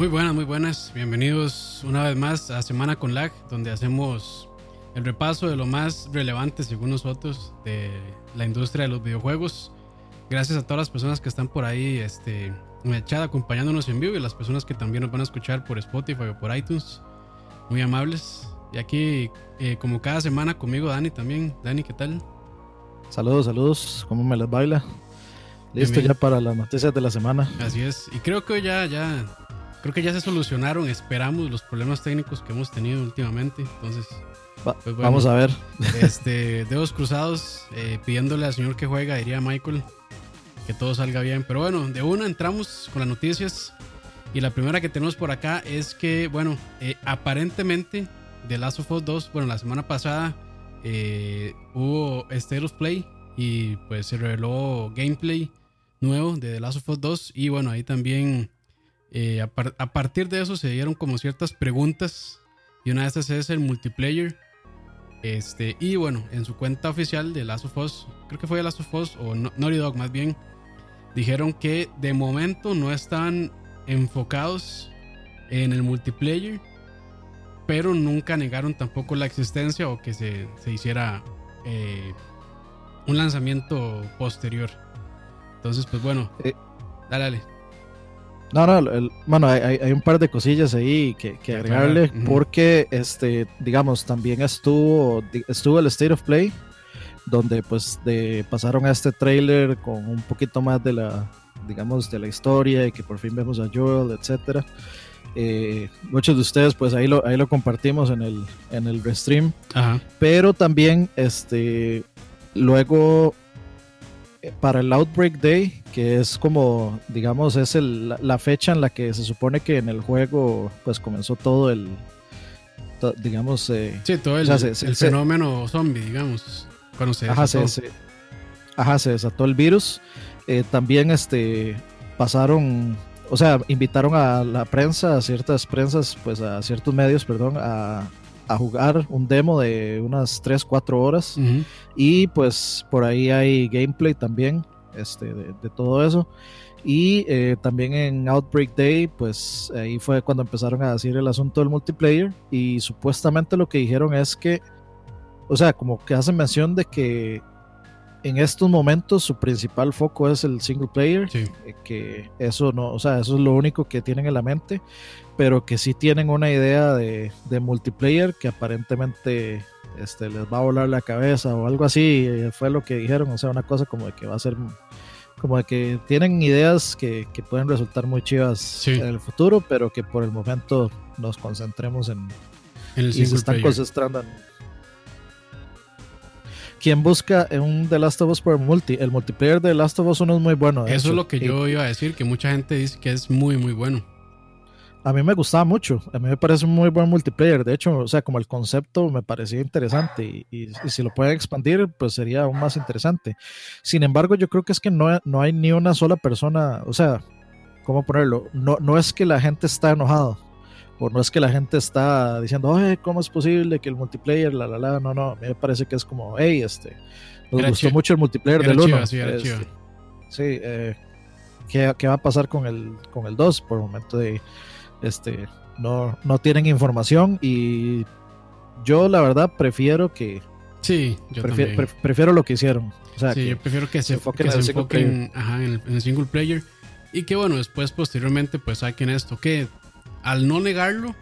Muy buenas, muy buenas. Bienvenidos una vez más a Semana con Lag, donde hacemos el repaso de lo más relevante, según nosotros, de la industria de los videojuegos. Gracias a todas las personas que están por ahí este, en el chat acompañándonos en vivo y las personas que también nos van a escuchar por Spotify o por iTunes. Muy amables. Y aquí, eh, como cada semana, conmigo Dani también. Dani, ¿qué tal? Saludos, saludos. ¿Cómo me les baila? Listo Bien, bien. ya para las noticias de la semana. Así es. Y creo que ya, ya, creo que ya se solucionaron, esperamos, los problemas técnicos que hemos tenido últimamente. Entonces, Va- Pues bueno. Vamos a ver. este, dedos cruzados, eh, pidiéndole al señor que juega, diría Michael, que todo salga bien. Pero bueno, de una entramos con las noticias. Y la primera que tenemos por acá es que, bueno, eh, aparentemente The Last of Us 2, bueno, la semana pasada eh, hubo State of Play y pues se reveló gameplay nuevo de The Last of Us 2 y bueno, ahí también eh, a, par- a partir de eso se dieron como ciertas preguntas y una de estas es el multiplayer. Este, y bueno, en su cuenta oficial de Last of Us, creo que fue de Last of Us o No- Naughty Dog más bien, dijeron que de momento no están enfocados en el multiplayer, pero nunca negaron tampoco la existencia o que se, se hiciera eh, un lanzamiento posterior. Entonces, pues bueno, Eh. dale, dale. No, no, el- bueno, hay, hay- un par de cosillas ahí que, agregarle porque, este, digamos, también estuvo, estuvo el State of Play, donde pues de, pasaron a este trailer con un poquito más de la, digamos, de la historia y que por fin vemos a Joel, etcétera. Eh, muchos de ustedes pues ahí lo, ahí lo compartimos en el, en el restream. Ajá. pero también este luego para el Outbreak Day que es como digamos es el- la, fecha en la que se supone que en el juego pues comenzó todo el to- digamos eh, Sí, todo el, O sea, se- se- el se- fenómeno zombie, digamos. Cuando se ajá, ajá, se desató el virus Eh, también este pasaron o sea invitaron a la prensa a ciertas prensas pues a ciertos medios perdón a, a jugar un demo de unas 3 4 horas Ujú. Y pues por ahí hay gameplay también este, de, de todo eso. Y eh, también en Outbreak Day, pues ahí fue cuando empezaron a decir el asunto del multiplayer. Y supuestamente lo que dijeron es que, o sea, como que hacen mención de que en estos momentos su principal foco es el single player. Sí. eh, que eso no, o sea, eso es lo único que tienen en la mente. Pero que sí tienen una idea de, de multiplayer que aparentemente este, les va a volar la cabeza o algo así, eh, fue lo que dijeron, o sea, una cosa como de que va a ser, como de que tienen ideas que, que pueden resultar muy chivas Sí. en el futuro, pero que por el momento nos concentremos en, En el y se están player. concentrando en... Quien busca un The Last of Us por multi, el multiplayer de The Last of Us 1 es muy bueno. Eso hecho, es lo que y yo iba a decir, que mucha gente dice que es muy, muy bueno. A mí me gustaba mucho, a mí me parece un muy buen multiplayer, de hecho, o sea, como el concepto me parecía interesante y, y- y si lo pueden expandir, pues sería aún más interesante. Sin embargo, yo creo que es que no, no hay ni una sola persona, o sea, ¿cómo ponerlo? No, no es que la gente está enojado, o no es que la gente está diciendo, "Ay, ¿cómo es posible que el multiplayer, la, la, la? No, no, a mí me parece que es como, hey, este, nos Era gustó mucho el multiplayer Era del 1. chiva, sí, este. Sí, eh, ¿qué, qué va a pasar con el, con el 2? Por el momento de, este, no, no tienen información y yo la verdad prefiero que, Sí, yo pre- prefiero lo que hicieron. O sea, sí, que- yo prefiero que se, enfoquen que en se enfoquen ajá, en, el, en el single player. Y que bueno, después posteriormente pues saquen esto, que al no negarlo,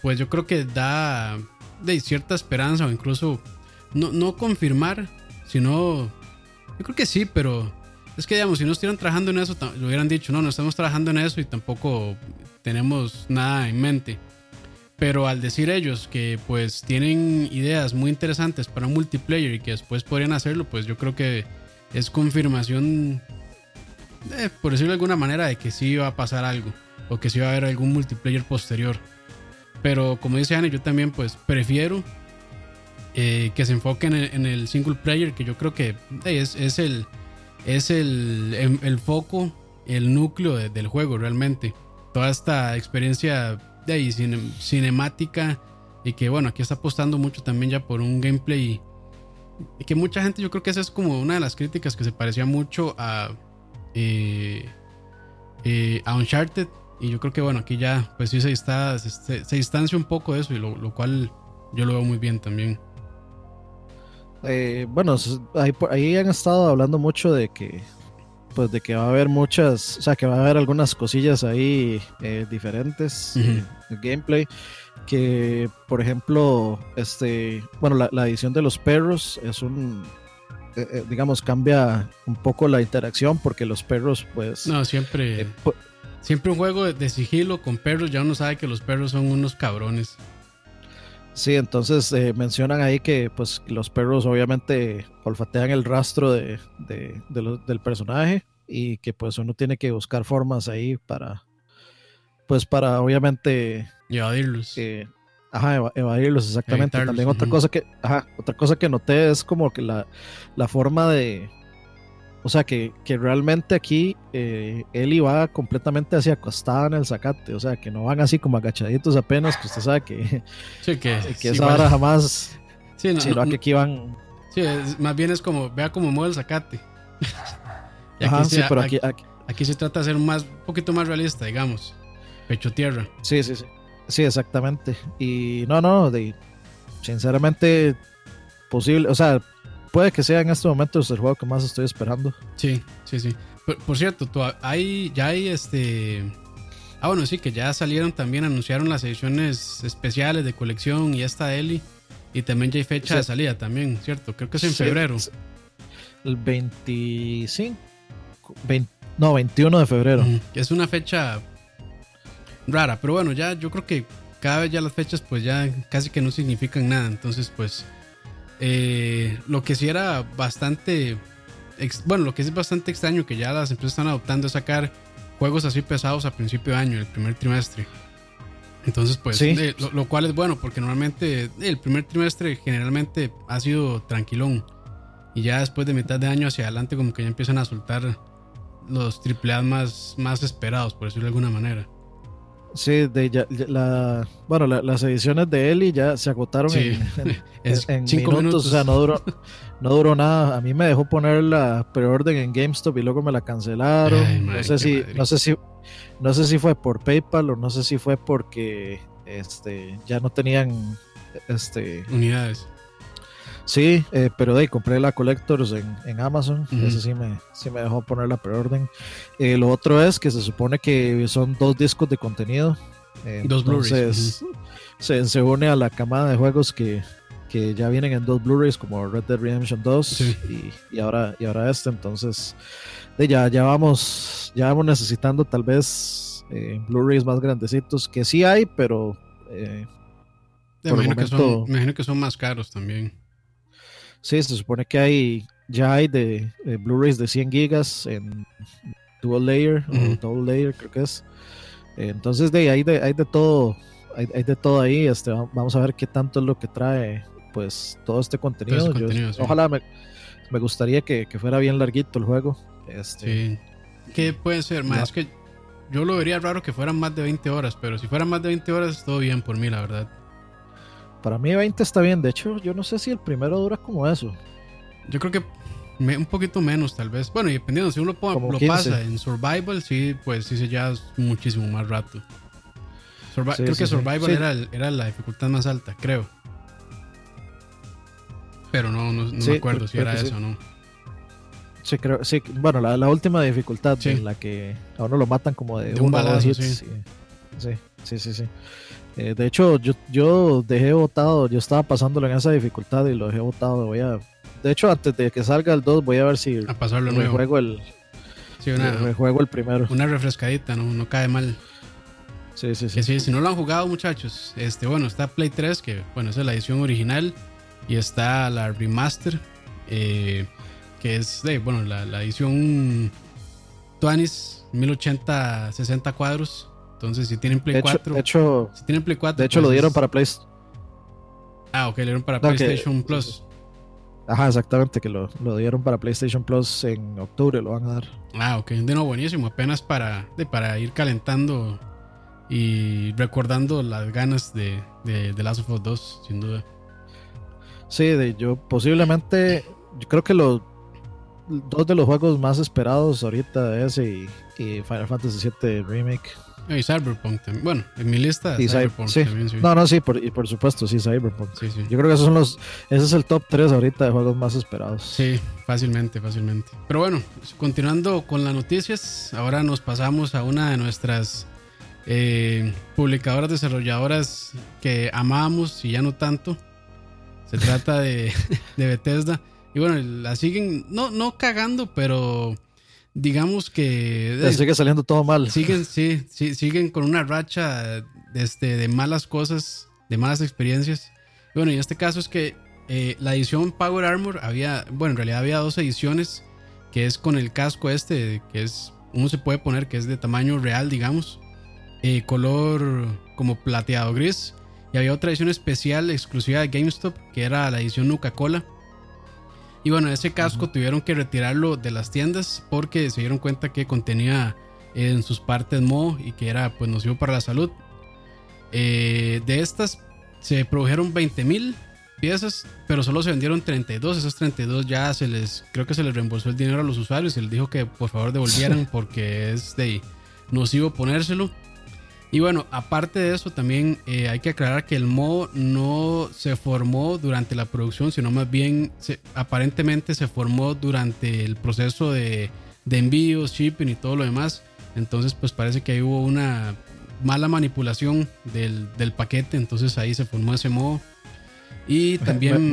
pues yo creo que da de cierta esperanza o incluso no, no confirmar, sino yo creo que sí, pero es que digamos, si no estuvieran trabajando en eso, lo hubieran dicho, no, no estamos trabajando en eso y tampoco tenemos nada en mente. Pero al decir ellos que pues tienen ideas muy interesantes para un multiplayer y que después podrían hacerlo, pues yo creo que es confirmación, eh, por decirlo de alguna manera, de que sí va a pasar algo o que sí va a haber algún multiplayer posterior. Pero como dice Anne, yo también pues prefiero eh, que se enfoquen en, en el single player, que yo creo que eh, es, es el, es el, el, el foco, el núcleo de- del juego realmente. Toda esta experiencia de ahí, cine- cinemática y que bueno, aquí está apostando mucho también ya por un gameplay y que mucha gente, yo creo que esa es como una de las críticas que se parecía mucho a, eh, eh, Uncharted Y yo creo que bueno, aquí ya pues sí se, está, se, distancia un poco de eso y lo, cual yo lo veo muy bien también. Eh, bueno, ahí, ahí han estado hablando mucho de que pues de que va a haber muchas, o sea, que va a haber algunas cosillas ahí eh, diferentes en el gameplay. Que, por ejemplo, este, bueno, la, la edición de los perros es un, eh, eh, digamos, cambia un poco la interacción porque los perros, pues. No, siempre. siempre un juego de sigilo con perros, ya uno sabe que los perros son unos cabrones. Sí, entonces mencionan ahí que pues los perros obviamente olfatean el rastro de, de, del personaje y que pues uno tiene que buscar formas ahí para pues para obviamente evadirlos. ajá, evadirlos exactamente. También otra cosa que ajá, otra cosa que noté es como que la, la forma de o sea, que, que realmente aquí eh, Eli va completamente hacia acostada en el zacate. O sea, que no van así como agachaditos apenas, que usted sabe que, sí, que, que esa hora jamás. Sí, no, sino que aquí van. Sí, más bien es como, vea cómo mueve el zacate. Ajá, sí, pero aquí, aquí, se trata de ser más, un poquito más realista, digamos. Pecho tierra. Sí, sí, sí. Sí, exactamente. Y no, no, de, sinceramente, posible, o sea, puede que sea en estos momentos el juego que más estoy esperando. Sí, sí, sí. Por, cierto, tú, hay, ya hay este. Ah, bueno, sí, que ya salieron también, anunciaron las ediciones especiales de colección y esta Eli. Y también ya hay fecha de salida también, ¿cierto? Creo que es en febrero. El 25. no, 21 de febrero. Es una fecha rara, pero bueno, ya yo creo que cada vez ya las fechas pues ya casi que no significan nada. Entonces pues eh, lo que sí era bastante, bueno, lo que es bastante extraño que ya las empresas están adoptando es sacar juegos así pesados a principio de año, el primer trimestre. Entonces, pues, lo, cual es bueno porque normalmente el primer trimestre generalmente ha sido tranquilón. Y ya después de mitad de año hacia adelante, como que ya empiezan a soltar los AAA más, más esperados, por decirlo de alguna manera. Sí, de la, bueno, las ediciones de Eli ya se agotaron en, en, cinco minutos, o sea, no duró, no duró nada. A mí me dejó poner la preorden en GameStop y luego me la cancelaron. no sé si, no sé si, no sé si fue por PayPal o no sé si fue porque este ya no tenían este unidades. Sí, eh, pero de ahí compré la Collectors en, Amazon. Ese sí me, sí me dejó poner la preorden. Eh, lo otro es que se supone que son dos discos de contenido. Eh, dos Blu-rays. Se, se, une a la camada de juegos que, que ya vienen en dos Blu-rays como Red Dead Redemption 2 y, y, ahora, y ahora este. Entonces, de ya, ya, vamos, ya vamos necesitando tal vez Blu-rays más grandecitos, que sí hay, pero... imagino, que son, imagino que son más caros también. Sí, se supone que hay ya hay de, Blu-rays de 100 gigas en dual layer o double layer, creo que es. Entonces, de hay de, hay de todo, hay, de todo ahí. Este, vamos a ver qué tanto es lo que trae, pues, todo este contenido. Ojalá me, me gustaría que, que, fuera bien larguito el juego. Este, sí. ¿Qué puede ser? Más que yo lo vería raro que fueran más de 20 horas, pero si fueran más de 20 horas, todo bien por mí, la verdad. Para mí 20 está bien. De hecho, yo no sé si el primero dura como eso. Yo creo que un poquito menos, tal vez. Bueno, y dependiendo, si uno lo pasa en Survival, sí, pues sí se lleva muchísimo más rato. creo que Survival era, era, la dificultad más alta, creo. Pero no, no, me acuerdo si era eso o no. Sí, creo, sí, bueno, la, última dificultad en la que a uno lo matan como de, un balazo. Sí, sí, sí, sí. Eh, de hecho, yo, yo dejé votado, yo estaba pasándolo en esa dificultad y lo dejé votado. Voy a, de hecho, antes de que salga el 2, voy a ver si a pasarlo nuevo. juego el, sí, una, el primero. Una refrescadita, no, no cae mal. Sí, sí, sí. si no lo han jugado, muchachos, este, bueno, está Play 3, que bueno, esa es la edición original, y está la remaster, eh, que es de, bueno, la, la edición 20 1080 60 cuadros entonces, si tienen Play 4. De hecho, si tienen Play 4. De hecho, lo pues, dieron para PlayStation. Ah, ok, lo dieron para PlayStation Plus. Ajá, exactamente, que lo, lo, dieron para PlayStation Plus en octubre, lo van a dar. Ah, ok, de nuevo, buenísimo. Apenas para, de, para ir calentando y recordando las ganas de, de, de Last of Us 2, sin duda. Sí, de, yo posiblemente, yo creo que los dos de los juegos más esperados ahorita es y, y Final Fantasy VII Remake Y Cyberpunk también. Bueno, en mi lista Y Cy- Cyberpunk sí. también, sí. No, no, sí, por, y por supuesto, sí, Cyberpunk. Sí, sí. Yo creo que esos son los, ese es el top 3 ahorita de juegos más esperados. Sí, fácilmente, fácilmente. Pero bueno, continuando con las noticias, ahora nos pasamos a una de nuestras eh, publicadoras desarrolladoras que amábamos y ya no tanto. Se trata de, de Bethesda. Y bueno, la siguen, no, no cagando, pero digamos que... Sigue saliendo todo mal. Siguen, sí, sí, siguen con una racha este, de malas cosas, de malas experiencias. Bueno, en este caso es que eh, la edición Power Armor había, bueno, en realidad había dos ediciones, que es con el casco este, que es, uno se puede poner que es de tamaño real, digamos, eh, color como plateado gris. Y había otra edición especial exclusiva de GameStop, que era la edición Nuca-Cola. Y bueno, ese casco tuvieron que retirarlo de las tiendas porque se dieron cuenta que contenía en sus partes moho y que era pues nocivo para la salud. Eh, de estas se produjeron 20 mil piezas, pero solo se vendieron 32. Esas 32 ya se les, creo que se les reembolsó el dinero a los usuarios y les dijo que por favor devolvieran porque es de nocivo ponérselo. Y bueno, aparte de eso, también eh, hay que aclarar que el moho no se formó durante la producción, sino más bien se- aparentemente se formó durante el proceso de, de envíos, shipping y todo lo demás. Entonces, pues parece que ahí hubo una mala manipulación del, del paquete, entonces ahí se formó ese moho. Y también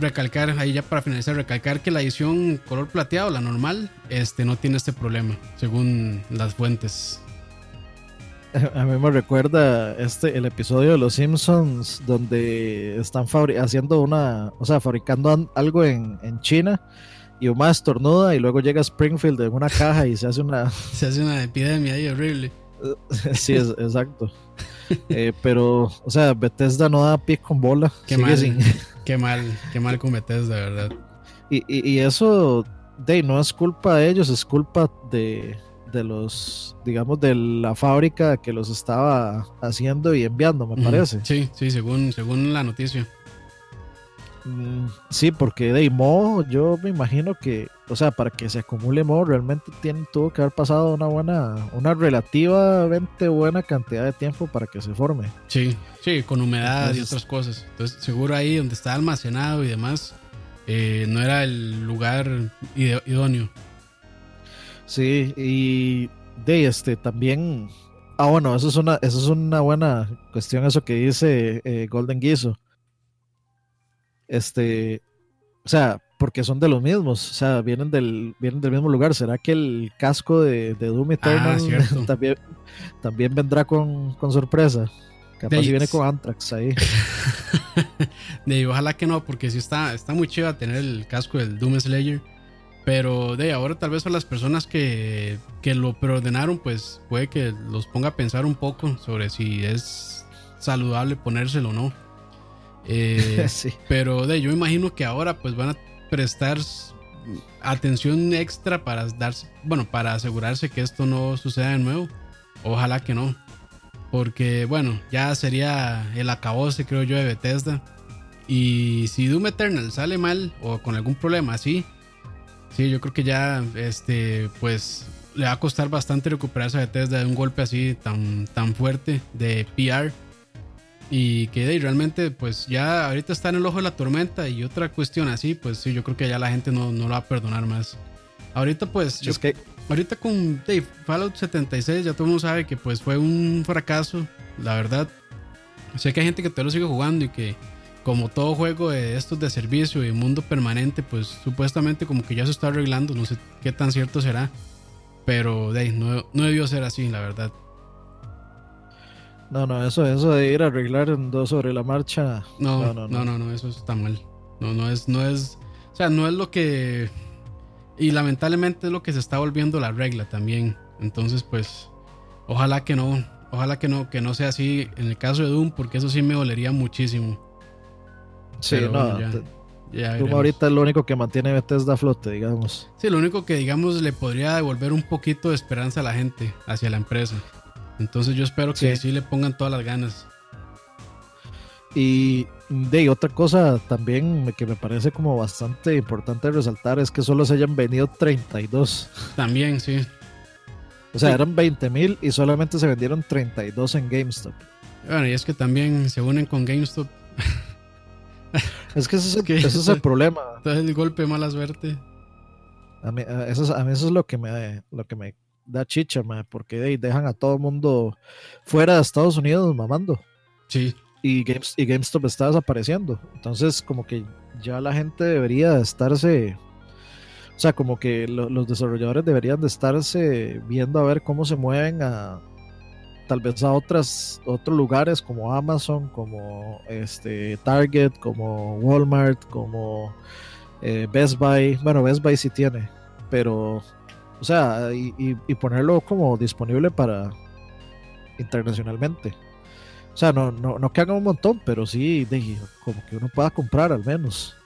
recalcar, ahí ya para finalizar, recalcar que la edición color plateado, la normal, este no tiene este problema, según las fuentes. A mí me recuerda este el episodio de Los Simpsons donde están haciendo una, o sea, fabricando an- algo en, en China y más estornuda y luego llega Springfield en una caja y se hace una, Se hace una epidemia ahí horrible. sí, es, exacto. Eh, pero, o sea, Bethesda no da pie con bola. Qué mal, sin- qué mal, qué mal con Bethesda, de verdad. y, y- y eso, de, no es culpa de ellos, es culpa de, de los, digamos, de la fábrica que los estaba haciendo y enviando, me parece. Sí, sí, según, según la noticia. Mm, Sí, porque de Mo, yo me imagino que, o sea, para que se acumule Mo, realmente tiene, tuvo que haber pasado una buena, una relativamente buena cantidad de tiempo para que se forme. Sí, sí, con humedad y otras cosas. Entonces, seguro ahí donde está almacenado y demás, eh, no era el lugar idóneo. Sí, y de este también. Ah, bueno, eso es una, eso es una buena cuestión, eso que dice eh, Golden Guiso. Este, o sea, porque son de los mismos, o sea, vienen del, vienen del mismo lugar. ¿Será que el casco de, de Doom Eternal cierto. también, también vendrá con, con sorpresa? Capaz De- si viene con Anthrax ahí. De, ojalá que no, porque sí está, está muy chido tener el casco del Doom Slayer. Pero de ahora tal vez a las personas que, que lo preordenaron, pues puede que los ponga a pensar un poco sobre si es saludable ponérselo o no. Eh, sí. pero de yo imagino que ahora pues van a prestar atención extra para darse, bueno, para asegurarse que esto no suceda de nuevo. Ojalá que no. Porque bueno, ya sería el acabose creo yo de Bethesda. Y si Doom Eternal sale mal o con algún problema así, sí, yo creo que ya este pues le va a costar bastante recuperarse a Bethesda de un golpe así tan, tan fuerte de PR. Y que ahí realmente, pues ya ahorita está en el ojo de la tormenta. Y otra cuestión así, pues sí, yo creo que ya la gente no, no lo va a perdonar más. Ahorita, pues, yo- que ahorita con Dave, Fallout 76, ya todo el mundo sabe que pues fue un fracaso, la verdad. Sé que hay gente que todavía lo sigue jugando y que, como todo juego de estos de servicio y mundo permanente, pues supuestamente como que ya se está arreglando. No sé qué tan cierto será. Pero no, no debió ser así, la verdad. no, no, eso, eso de ir a arreglar en dos sobre la marcha. No, no, no, no, eso está mal. No, no es, no es, o sea, no es lo que, y lamentablemente es lo que se está volviendo la regla también. Entonces, pues, ojalá que no, ojalá que no, que no sea así en el caso de Doom, porque eso sí me dolería muchísimo. Sí, Pero no. ya- te- Ya Doom veremos. ahorita es lo único que mantiene Bethesda a flote, digamos. Sí, lo único que digamos le podría devolver un poquito de esperanza a la gente hacia la empresa. Entonces yo espero que Sí. sí, le pongan todas las ganas. Y de otra cosa también que me parece como bastante importante resaltar es que solo se hayan venido 32. También, sí. O sea, eran 20 mil y solamente se vendieron 32 en GameStop. Bueno, y es que también se unen con GameStop. es que ese es, el, problema. Entonces el golpe de mala suerte. A mí, eso, a mí eso es lo que me, lo que me da chicha, porque dejan a todo el mundo fuera de Estados Unidos mamando. Sí. Y, y GameStop está desapareciendo. Entonces, como que ya la gente debería estarse. O sea, como que los desarrolladores deberían de estarse viendo a ver cómo se mueven a tal vez a otras otros lugares como Amazon, como este Target, como Walmart, como eh, Best Buy. Bueno, Best Buy sí tiene, pero o sea, y, ponerlo como disponible para internacionalmente. O sea, no, no, no que hagan un montón, pero sí, de, como que uno pueda comprar al menos.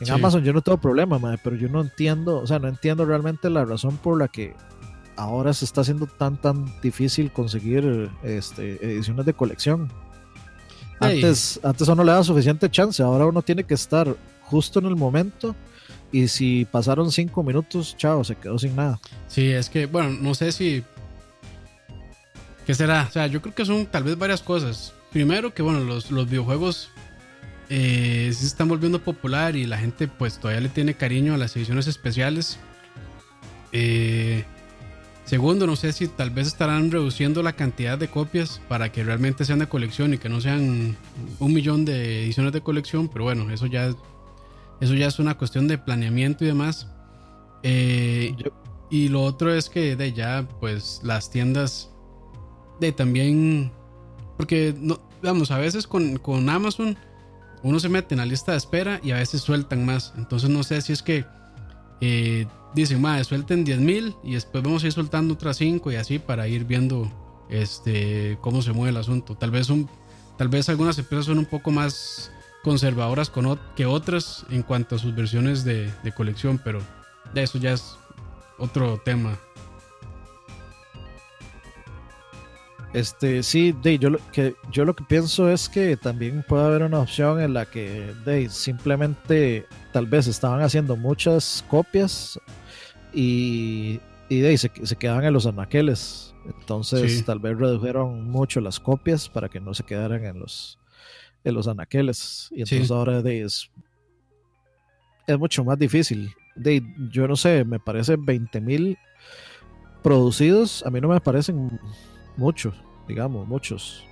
En Amazon yo no tengo problema, pero yo no entiendo, o sea, no entiendo realmente la razón por la que ahora se está haciendo tan tan difícil conseguir este, ediciones de colección. Antes, antes uno le da suficiente chance, ahora uno tiene que estar justo en el momento y si pasaron cinco minutos, chao, se quedó sin nada. Sí, es que, bueno, no sé si. ¿Qué será? O sea, yo creo que son tal vez varias cosas. Primero, que bueno, los, videojuegos eh, se están volviendo popular y la gente, pues todavía le tiene cariño a las ediciones especiales. Eh, segundo, no sé si tal vez estarán reduciendo la cantidad de copias para que realmente sean de colección y que no sean un millón de ediciones de colección, pero bueno, eso ya eso ya es una cuestión de planeamiento y demás. Eh, y lo otro es que de ya, pues las tiendas de también, porque no, vamos, a veces con, Amazon uno se mete en la lista de espera y a veces sueltan más. Entonces no sé si es que eh, dicen, madre, suelten 10 mil y después vamos a ir soltando otras 5 y así para ir viendo este, cómo se mueve el asunto. Tal vez, un, tal vez algunas empresas son un poco más conservadoras con, que otras en cuanto a sus versiones de, colección, pero ya eso ya es otro tema. Este, sí, de, yo, lo que, yo lo que pienso es que también puede haber una opción en la que de, simplemente tal vez estaban haciendo muchas copias y, y de, se, se quedaban en los anaqueles. Entonces tal vez redujeron mucho las copias para que no se quedaran en los, en los anaqueles. Y entonces ahora es, es mucho más difícil. De, yo no sé, me parece 20 mil producidos, a mí no me parecen muchos, digamos, muchos.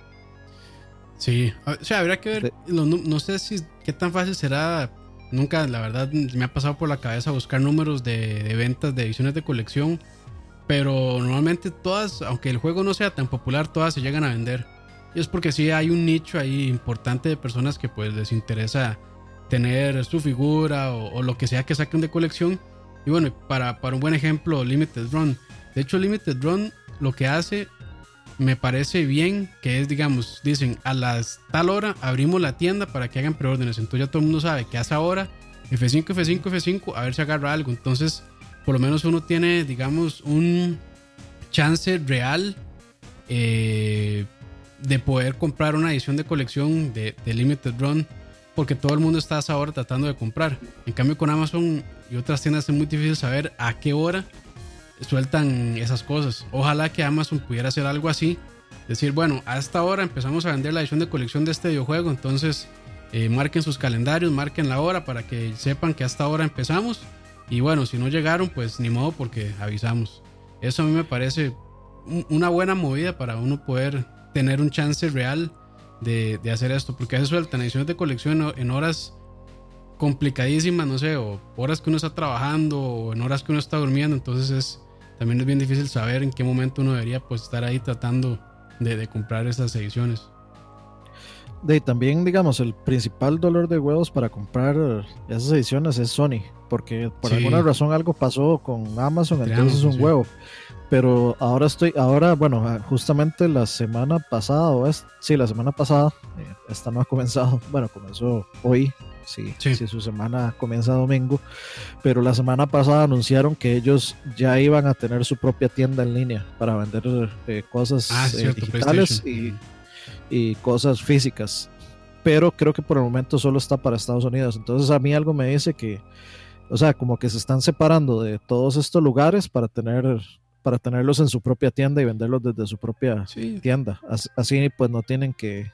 Sí, o sea, habría que ver, no, sé si qué tan fácil será, nunca, la verdad, me ha pasado por la cabeza buscar números de, de ventas de ediciones de colección, pero normalmente todas, aunque el juego no sea tan popular, todas se llegan a vender. Y es porque sí hay un nicho ahí importante de personas que pues les interesa tener su figura o, lo que sea que saquen de colección. Y bueno, para, para un buen ejemplo, Limited Run. De hecho, Limited Run lo que hace me parece bien que es, digamos, dicen a las tal hora abrimos la tienda para que hagan preórdenes. Entonces ya todo el mundo sabe que hace ahora F5, F5, F5, a ver si agarra algo. Entonces, por lo menos uno tiene, digamos, un chance real eh, de poder comprar una edición de colección de, Limited Run porque todo el mundo está ahora tratando de comprar. En cambio con Amazon y otras tiendas es muy difícil saber a qué hora sueltan esas cosas. Ojalá que Amazon pudiera hacer algo así. Decir, bueno, a esta hora empezamos a vender la edición de colección de este videojuego, entonces eh, marquen sus calendarios, marquen la hora para que sepan que hasta ahora empezamos. Y bueno, si no llegaron, pues ni modo porque avisamos. Eso a mí me parece una buena movida para uno poder tener un chance real de, hacer esto, porque a veces sueltan ediciones de colección en horas complicadísimas, no sé, o horas que uno está trabajando o en horas que uno está durmiendo, entonces es también es bien difícil saber en qué momento uno debería pues estar ahí tratando de, comprar esas ediciones. De también, digamos, el principal dolor de huevos para comprar esas ediciones es Sony, porque por alguna razón algo pasó con Amazon, entonces es un huevo. Pero ahora estoy, ahora, bueno, ah, justamente la semana pasada, o es, sí, la semana pasada, eh, esta no ha comenzado, bueno, comenzó hoy, sí, sí, su semana comienza domingo, pero la semana pasada anunciaron que ellos ya iban a tener su propia tienda en línea para vender eh, cosas ah, eh, digitales y, y cosas físicas. Pero creo que por el momento solo está para Estados Unidos. Entonces a mí algo me dice que, o sea, como que se están separando de todos estos lugares para tener para tenerlos en su propia tienda y venderlos desde su propia Sí. tienda. As- Así, pues no tienen que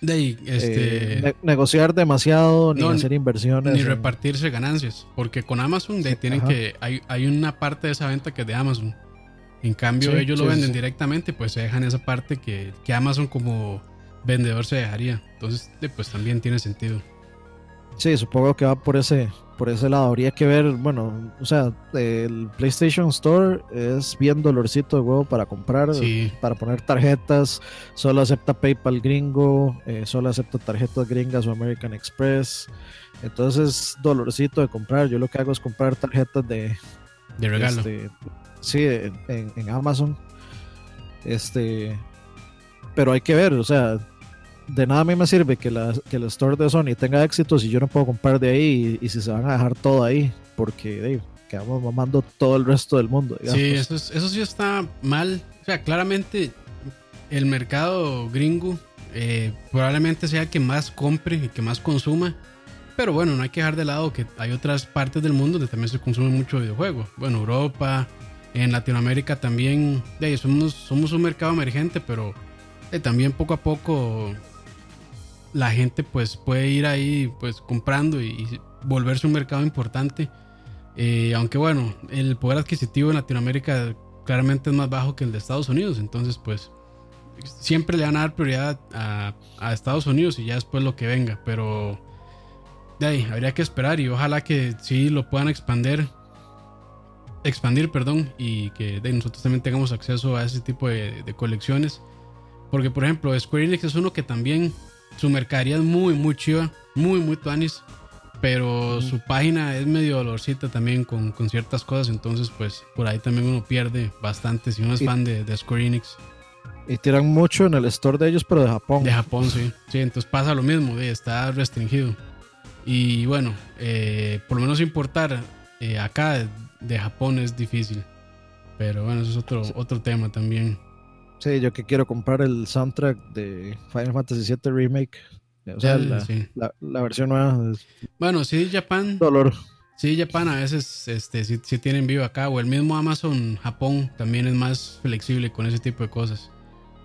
De ahí, este, eh, ne- negociar demasiado ni hacer inversiones. ni en- repartirse ganancias. Porque con Amazon de, Sí, tienen ajá. que. Hay, hay una parte de esa venta que es de Amazon. En cambio, Sí, ellos lo venden directamente, pues se dejan esa parte que, que Amazon como vendedor se dejaría. Entonces, pues también tiene sentido. Sí, supongo que va por ese, por ese lado. Habría que ver, bueno, o sea, el PlayStation Store es bien dolorcito de huevo para comprar, Sí, para poner tarjetas. Solo acepta PayPal gringo, eh, solo acepta tarjetas gringas o American Express. Entonces es dolorcito de comprar. Yo lo que hago es comprar tarjetas de, de regalo. este, sí, en, en- en Amazon. Este, pero hay que ver, o sea, de nada a mí me sirve que la, que el store de Sony tenga éxito si yo no puedo comprar de ahí y, si se van a dejar todo ahí, porque quedamos mamando todo el resto del mundo. Sí, eso, es- eso sí está mal. O sea, claramente el mercado gringo eh, probablemente sea el que más compre y que más consuma. Pero bueno, no hay que dejar de lado que hay otras partes del mundo donde también se consume mucho videojuego. Bueno, Europa, en Latinoamérica también. somos, somos un mercado emergente, pero eh, también poco a poco la gente pues puede ir ahí pues comprando y, y volverse un mercado importante. Eh, aunque bueno, el poder adquisitivo en Latinoamérica claramente es más bajo que el de Estados Unidos. Entonces, pues siempre le van a dar prioridad a, a Estados Unidos y ya después lo que venga. Pero de ahí habría que esperar y ojalá que sí lo puedan expandir. Expandir, perdón, y que de nosotros también tengamos acceso a ese tipo de, de colecciones. Porque, por ejemplo, Square Enix es uno que también su mercadería es muy, muy chiva, muy, muy tuanis pero su página es medio dolorcita también con, con ciertas cosas, entonces pues por ahí también uno pierde bastante si uno es fan de, de Square Enix. Y tiran mucho en el store de ellos, pero de Japón. De Japón, sí. Sí, entonces pasa lo mismo, de, está restringido. Y bueno, eh, por lo menos importar eh, acá de, de Japón es difícil. Pero bueno, eso es otro, otro tema también. Sí, yo que quiero comprar el soundtrack de Final Fantasy VII Remake. O sea, Ah, la, sí. la- la versión nueva es Bueno, sí, Japan, dolor. sí, Japan a veces este, sí, sí tienen vivo acá, o el mismo Amazon Japón también es más flexible con ese tipo de cosas.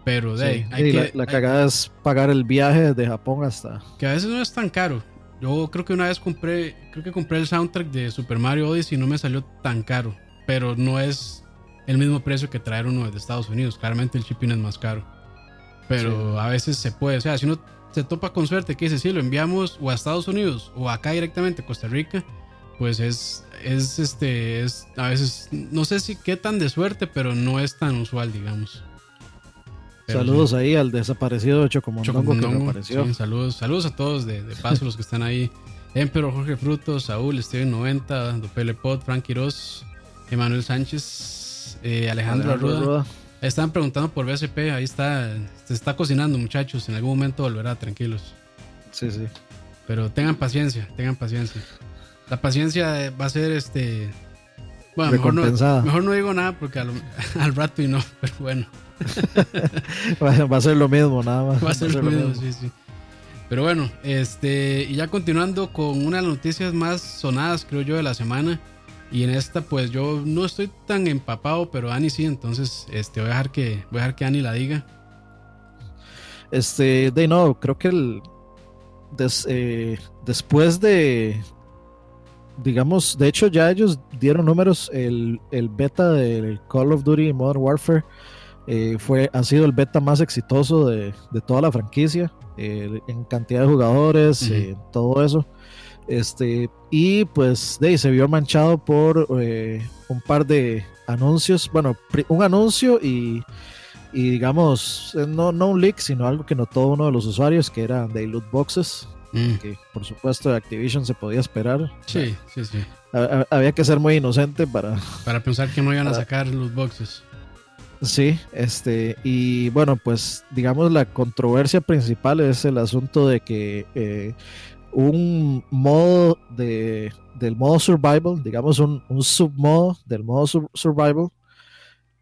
Pero de Sí, hay sí, que, la, la hay- cagada es pagar el viaje de Japón hasta. que a veces no es tan caro. Yo creo que una vez compré, creo que compré el soundtrack de Super Mario Odyssey y no me salió tan caro, pero no es el mismo precio que traer uno de Estados Unidos. Claramente el shipping es más caro, pero a veces se puede. O sea, si uno se topa con suerte que dice, sí, lo enviamos o a Estados Unidos o acá directamente a Costa Rica, pues es, es este, es a veces, no sé si qué tan de suerte, pero no es tan usual, digamos. Pero Saludos sí. ahí al desaparecido de Chocomondongo que Chocomondongo, reapareció. sí, saludos, saludos a todos de, de paso, los que están ahí. Emperor, Jorge Frutos, Saúl, Steven 90, Dopele Pot, Frank Quiroz, Emanuel Sánchez, eh, Alejandro, Alejandro Arruda. Arruda. Estaban preguntando por BSP, ahí está, se está cocinando muchachos, en algún momento volverá, tranquilos. Sí, sí. Pero tengan paciencia, tengan paciencia. La paciencia eh, va a ser este... Bueno, mejor no, mejor no digo nada porque al, al rato y no, pero bueno. Va a ser lo mismo, nada más. Va a ser lo mismo, sí, sí. Pero bueno, este, y ya continuando con una de las noticias más sonadas, creo yo, de la semana. Y en esta, pues yo no estoy tan empapado, pero Ani sí, entonces este, voy a dejar que, voy a dejar que Ani la diga. Este, de no, creo que el, des- eh, después de, digamos, de hecho ya ellos dieron números, el, el beta del Call of Duty Modern Warfare eh, fue, ha sido el beta más exitoso de, de toda la franquicia, eh, en cantidad de jugadores, Ujú. eh, todo eso. Este, y pues de ahí se vio manchado por eh, un par de anuncios, bueno, un anuncio y y digamos, eh, no, no un leak, sino algo que notó uno de los usuarios, que eran de loot boxes, Mm, que por supuesto de Activision se podía esperar. Sí, sí, sí. Ha- ha- Había que ser muy inocente para... Para pensar que no iban a sacar los boxes. Sí, este, y bueno, pues digamos la controversia principal es el asunto de que eh, un modo de, del modo survival, digamos un, un submodo del modo sur- survival,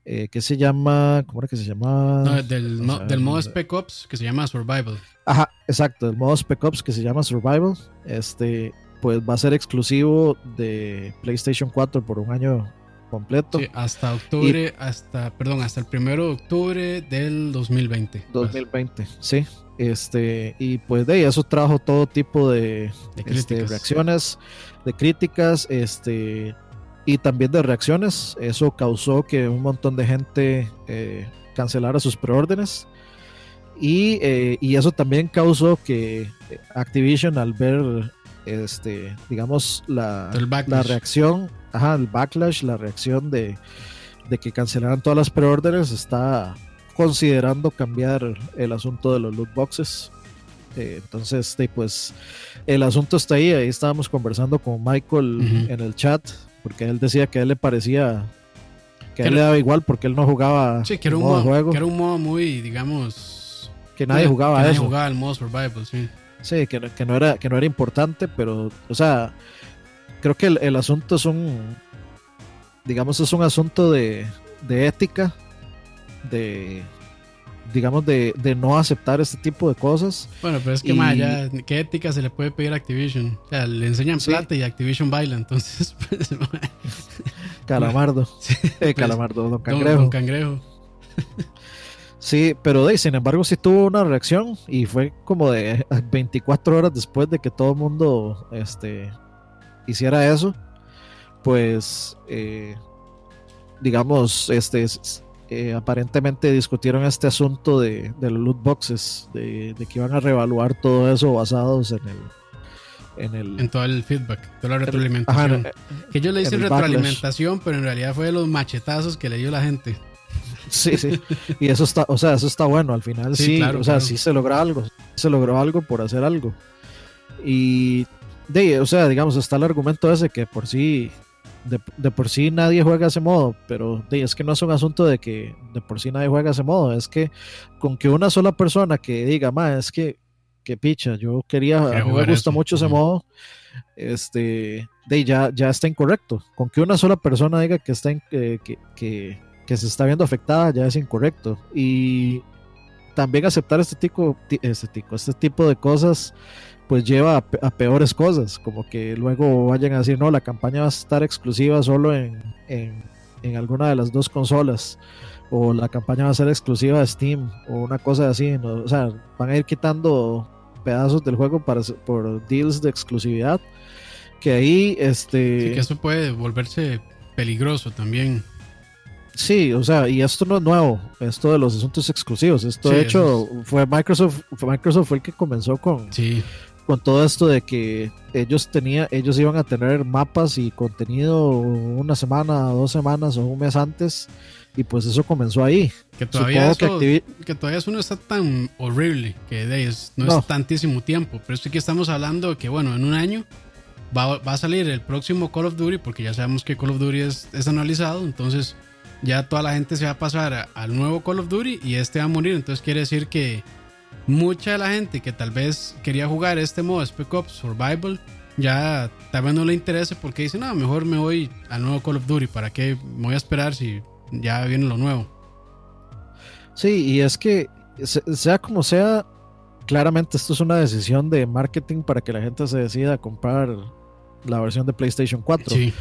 eh, que se llama, ¿cómo era que se llama? No, del, del modo Spec Ops que se llama Survival. Ajá, exacto, el modo Spec Ops que se llama Survival, este, pues va a ser exclusivo de PlayStation 4 por un año completo. Sí, hasta octubre, hasta, perdón, hasta el primero de octubre del 2020. 2020, sí. Este, y pues de ahí eso trajo todo tipo de, De este, reacciones, de críticas, este, y también de reacciones. Eso causó que un montón de gente eh, cancelara sus preórdenes. Y, eh, y eso también causó que Activision al ver este digamos la, la reacción ajá, el backlash la reacción de, de que cancelaran todas las preórdenes está considerando cambiar el asunto de los loot boxes Eh, entonces pues el asunto está ahí ahí estábamos conversando con Michael en el chat porque él decía que a él le parecía que a él le daba igual porque él no jugaba Sí, que era, un modo juego que era un modo muy, digamos. que nadie jugaba que nadie eso jugaba el modo survival, sí. Sí, que, no- que, no era, que no era importante, pero, o sea, creo que el, el asunto es un, digamos, es un asunto de, de ética, de, digamos, de, de no aceptar este tipo de cosas. Bueno, pero es que Y- más ya, ¿qué ética se le puede pedir a Activision? O sea, le enseñan Sí. plata y Activision baila, entonces. Pues, Calamardo, eh, pues, Calamardo, Don don- Cangrejo. don cangrejo. Sí, pero de, sin embargo sí tuvo una reacción y fue como de 24 horas después de que todo el mundo este, hiciera eso, pues eh, digamos, este, eh, aparentemente discutieron este asunto de, de los loot boxes, de, de que iban a reevaluar todo eso basados en el... En el En todo el feedback, toda la ajá, retroalimentación. eh, que ellos le el backlash. retroalimentación, pero en realidad fue de los machetazos que le dio la gente. Sí, sí. Y eso está, o sea, eso está bueno. Al final Sí, sí, claro, o sea, claro. sí se logra algo. Se logró algo por hacer algo. Y de, o sea, digamos, está el argumento ese que por sí, de, de por sí nadie juega ese modo, pero de, es que no es un asunto de que de por sí nadie juega ese modo, es que con que una sola persona que diga, ma, es que, que picha, yo quería, a mí me gusta eso". mucho ese modo, este, de ya, ya está incorrecto. Con que una sola persona diga que está in- eh, que, que, que se está viendo afectada ya es incorrecto. Y también aceptar este tipo, ti- este tipo, este tipo de cosas pues lleva a, pe- a peores cosas, como que luego vayan a decir, no, la campaña va a estar exclusiva solo en, en, en alguna de las dos consolas, o la campaña va a ser exclusiva de Steam, o una cosa así, ¿no? o sea, van a ir quitando pedazos del juego para, por deals de exclusividad, que ahí, este... Así que eso puede volverse peligroso también. Sí, o sea, y esto no es nuevo, esto de los asuntos exclusivos. Esto Sí, de hecho fue Microsoft, Microsoft fue el que comenzó con, Sí, con todo esto de que ellos tenía, ellos iban a tener mapas y contenido una semana, dos semanas o un mes antes, y pues eso comenzó ahí. que todavía, que eso, Activi- que todavía eso no está tan horrible, que de es- no, No. es tantísimo tiempo. Pero es que estamos hablando que, bueno, en un año va, va a salir el próximo Call of Duty, porque ya sabemos que Call of Duty es, es anualizado, entonces ya toda la gente se va a pasar a- al nuevo Call of Duty y este va a morir. Entonces quiere decir que mucha de la gente que tal vez quería jugar este modo Spec Ops Survival ya tal vez no le interese porque dice, no, mejor me voy al nuevo Call of Duty. ¿Para qué me voy a esperar si ya viene lo nuevo? Sí, y es que se- sea como sea, claramente esto es una decisión de marketing para que la gente se decida a comprar la versión de PlayStation 4. Sí.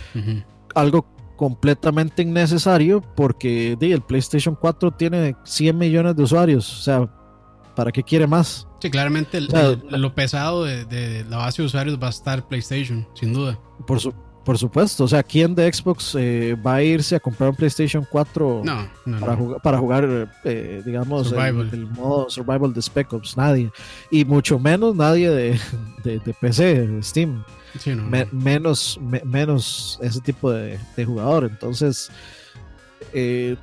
algo completamente innecesario porque di, el PlayStation 4 tiene 100 millones de usuarios. O sea, ¿para qué quiere más? Sí, claramente el- O sea, el- lo pesado de, de la base de usuarios va a estar PlayStation, sin duda. Por, su- por supuesto. O sea, ¿quién de Xbox eh, va a irse a comprar un PlayStation 4 No, no, para, no. jugar, para jugar, eh, digamos, el, modo survival de Spec Ops? Nadie. Y mucho menos nadie de, de- de PC, de Steam. Sí, Me- menos, me- menos ese tipo de, de jugador. Entonces, eh,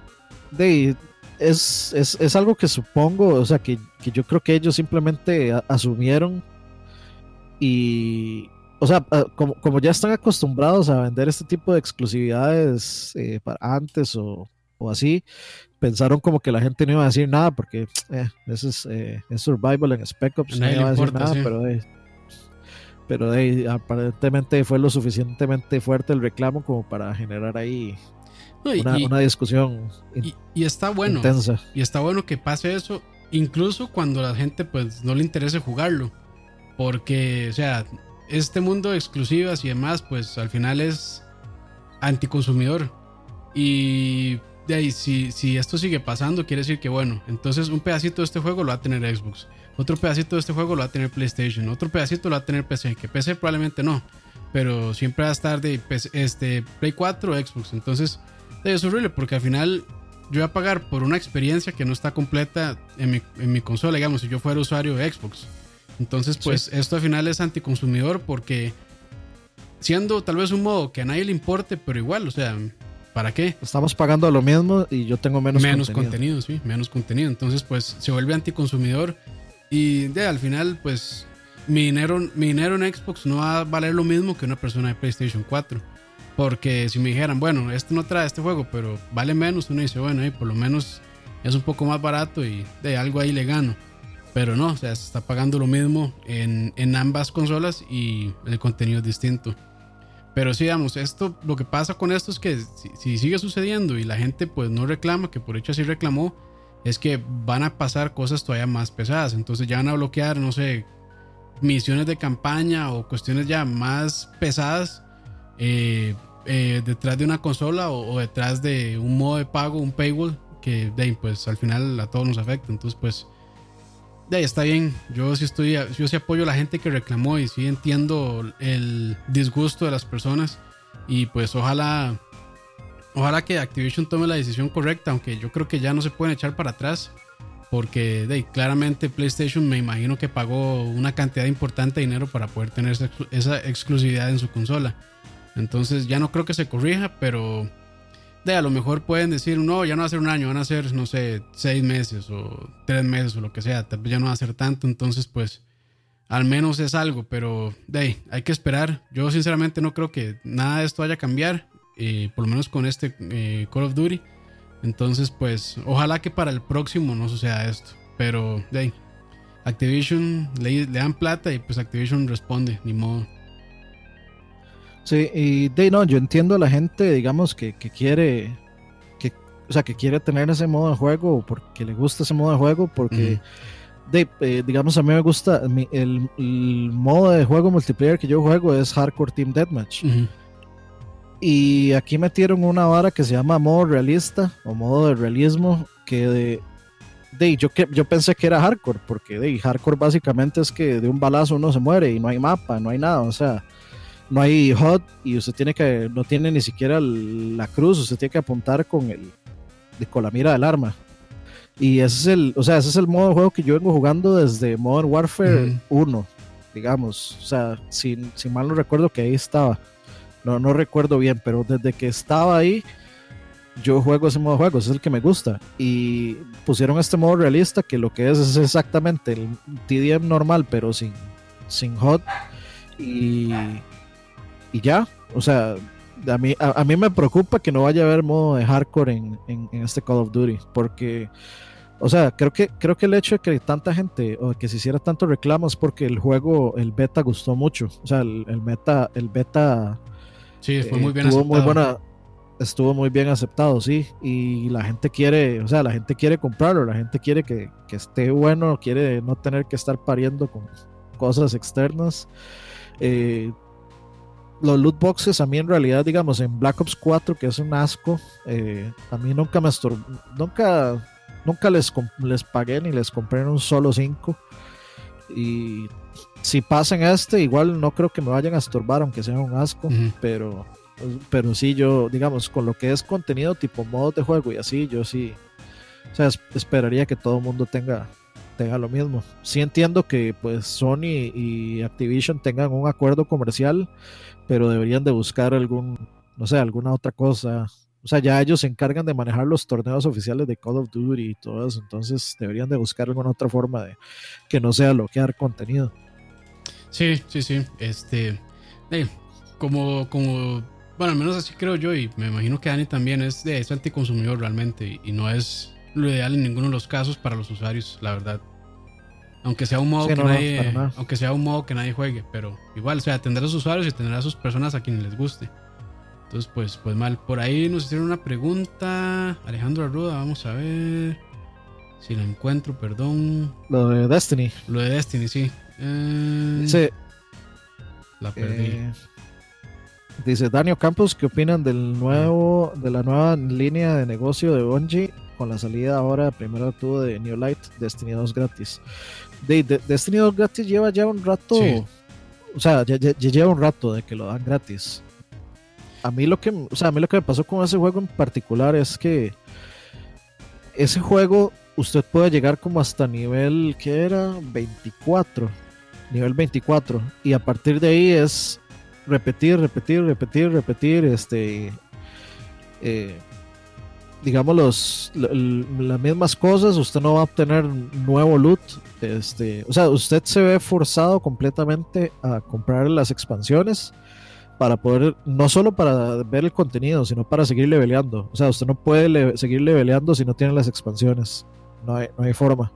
de, es, es, es algo que supongo, o sea, que, que yo creo que ellos simplemente a- asumieron y, o sea, como, como ya están acostumbrados a vender este tipo de exclusividades eh, para antes o, o así, pensaron como que la gente no iba a decir nada porque eh, eso es, eh, es survival en Spec Ops, no iba a decir importa, nada, sí. pero eh, pero ahí, aparentemente fue lo suficientemente fuerte el reclamo como para generar ahí No, y, una, y- una discusión y- y está bueno. intensa. Y está bueno que pase eso, incluso cuando la gente pues no le interese jugarlo. Porque, o sea, este mundo de exclusivas y demás, pues al final es anticonsumidor. Y de ahí, si, si esto sigue pasando, quiere decir que, bueno, entonces un pedacito de este juego lo va a tener Xbox. Otro pedacito de este juego lo va a tener PlayStation. Otro pedacito lo va a tener PC. Que PC probablemente no. Pero siempre va a estar de este, Play 4 o Xbox. Entonces, es horrible porque al final yo voy a pagar por una experiencia que no está completa en mi, en mi consola, digamos, si yo fuera usuario de Xbox. Entonces, pues esto al final es anticonsumidor porque siendo tal vez un modo que a nadie le importe, pero igual, o sea, ¿para qué? Estamos pagando lo mismo y yo tengo menos, menos contenido. sí, menos contenido. Entonces, pues se vuelve anticonsumidor y de, al final, pues mi dinero, mi dinero en Xbox no va a valer lo mismo que una persona de PlayStation 4. Porque si me dijeran, bueno, este no trae este juego, pero vale menos, uno dice, bueno, ahí por lo menos es un poco más barato y de algo ahí le gano. Pero no, o sea, se está pagando lo mismo en, en ambas consolas y el contenido es distinto. Pero sí, digamos, esto, lo que pasa con esto es que si, sigue sucediendo y la gente pues no reclama, que por hecho así reclamó, es que van a pasar cosas todavía más pesadas. Entonces ya van a bloquear, no sé, misiones de campaña o cuestiones ya más pesadas eh, eh, detrás de una consola o, detrás de un modo de pago, un paywall, que de, pues al final a todos nos afecta. Entonces, pues, de está bien. Yo sí estoy, yo sí apoyo a la gente que reclamó y sí entiendo el disgusto de las personas. Y pues ojalá, ojalá que Activision tome la decisión correcta, aunque yo creo que ya no se pueden echar para atrás. Porque claramente PlayStation me imagino que pagó una cantidad importante de dinero para poder tener esa exclusividad en su consola. Entonces ya no creo que se corrija, pero de a lo mejor pueden decir, no, ya no va a ser un año, van a ser, no sé, seis meses o tres meses o lo que sea, ya no va a ser tanto, entonces pues al menos es algo, pero de ahí, hay que esperar. Yo sinceramente no creo que nada de esto vaya a cambiar, por lo menos con este eh, Call of Duty. Entonces pues ojalá que para el próximo no suceda esto, pero de ahí, Activision le dan plata y pues Activision responde, ni modo. Sí, y de no, yo entiendo a la gente, digamos, que, quiere, que, o sea, que quiere tener ese modo de juego, porque le gusta ese modo de juego, porque, de, eh, digamos, a mí me gusta, el, modo de juego multiplayer que yo juego es Hardcore Team Deathmatch. Y aquí metieron una vara que se llama modo realista, o modo de realismo, que de, de, yo, que, yo pensé que era hardcore, porque de, hardcore básicamente es que de un balazo uno se muere y no hay mapa, no hay nada, o sea, no hay HUD y usted tiene que, no tiene ni siquiera la cruz, usted tiene que apuntar con el, con la mira del arma. Y ese es el, o sea, ese es el modo de juego que yo vengo jugando desde Modern Warfare 1, digamos. O sea, si, mal no recuerdo que ahí estaba. No, no recuerdo bien, pero desde que estaba ahí, yo juego ese modo de juego, ese es el que me gusta. Y pusieron este modo realista que lo que es es exactamente el TDM normal, pero sin, sin HUD. Y y ya. O sea, a mí, a, mí me preocupa que no vaya a haber modo de hardcore en, en, este Call of Duty. Porque, o sea, creo que, creo que el hecho de que tanta gente o que se hiciera tanto reclamos porque el juego, el beta gustó mucho. O sea, el, el beta, el beta. Sí, fue muy bien aceptado. Muy buena, estuvo muy bien aceptado, sí. Y la gente quiere, o sea, la gente quiere comprarlo, la gente quiere que, que esté bueno, quiere no tener que estar pariendo con cosas externas. Eh, los loot boxes a mí en realidad, digamos, en Black Ops 4, que es un asco, eh, a mí nunca me nunca, nunca les, les pagué ni les compré en un solo 5. Y si pasan este, igual no creo que me vayan a estorbar, aunque sea un asco, pero, pero sí, yo, digamos, con lo que es contenido tipo modo de juego y así, yo sí, o sea, esperaría que todo el mundo tenga tenga lo mismo. Sí entiendo que pues Sony y Activision tengan un acuerdo comercial pero deberían de buscar algún, no sé, alguna otra cosa. O sea, ya ellos se encargan de manejar los torneos oficiales de Call of Duty y todo eso, entonces deberían de buscar alguna otra forma de que no sea bloquear contenido. Sí, sí, sí. Este, como, como, bueno, al menos así creo yo y me imagino que Dani también es de es anticonsumidor realmente y no es lo ideal en ninguno de los casos para los usuarios, la verdad. Aunque sea un modo que nadie, aunque sea un modo que nadie juegue, pero igual, o sea, tendrá a sus usuarios y tendrá a sus personas a quienes les guste. Entonces, pues, pues mal. Por ahí nos hicieron una pregunta. Alejandro Arruda, vamos a ver. Si la encuentro, perdón. Lo de Destiny. Lo de Destiny, sí. Eh, sí. La perdí. Eh, dice Daniel Campos, ¿qué opinan del nuevo, de la nueva línea de negocio de Bungie con la salida ahora primero octubre de New Light, Destiny 2 gratis? De, Destiny 2 gratis lleva ya un rato, o sea, ya, lleva un rato de que lo dan gratis. A mí lo que, o sea, a mí lo que me pasó con ese juego en particular es que ese juego usted puede llegar como hasta nivel que era 24, nivel 24 y a partir de ahí es repetir, repetir, repetir, repetir, este, eh, digamos los, las mismas cosas, usted no va a obtener nuevo loot, este, o sea, usted se ve forzado completamente a comprar las expansiones para poder, no solo para ver el contenido, sino para seguir leveleando. O sea, usted no puede seguir leveleando si no tiene las expansiones. No hay, no hay forma.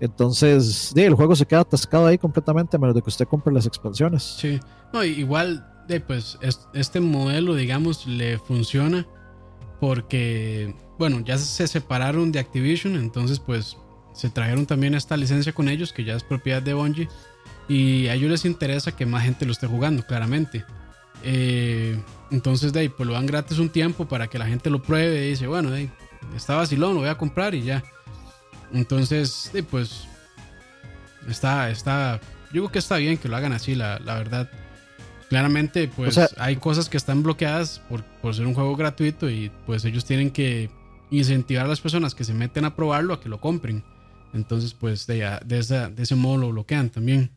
Entonces, el juego se queda atascado ahí completamente a menos de que usted compre las expansiones. Sí, no, igual, pues este modelo, digamos, le funciona porque, bueno, ya se separaron de Activision, entonces, pues se trajeron también esta licencia con ellos, que ya es propiedad de Bungie, y a ellos les interesa que más gente lo esté jugando, claramente. Eh, entonces, de ahí, pues lo dan gratis un tiempo para que la gente lo pruebe y dice, bueno, de ahí, está vacilón, lo voy a comprar y ya. Entonces, pues, está, está, yo digo que está bien que lo hagan así, la, verdad. Claramente, pues hay cosas que están bloqueadas por, por, ser un juego gratuito y pues ellos tienen que incentivar a las personas que se meten a probarlo a que lo compren. Entonces, pues de, de, de ese modo lo bloquean también.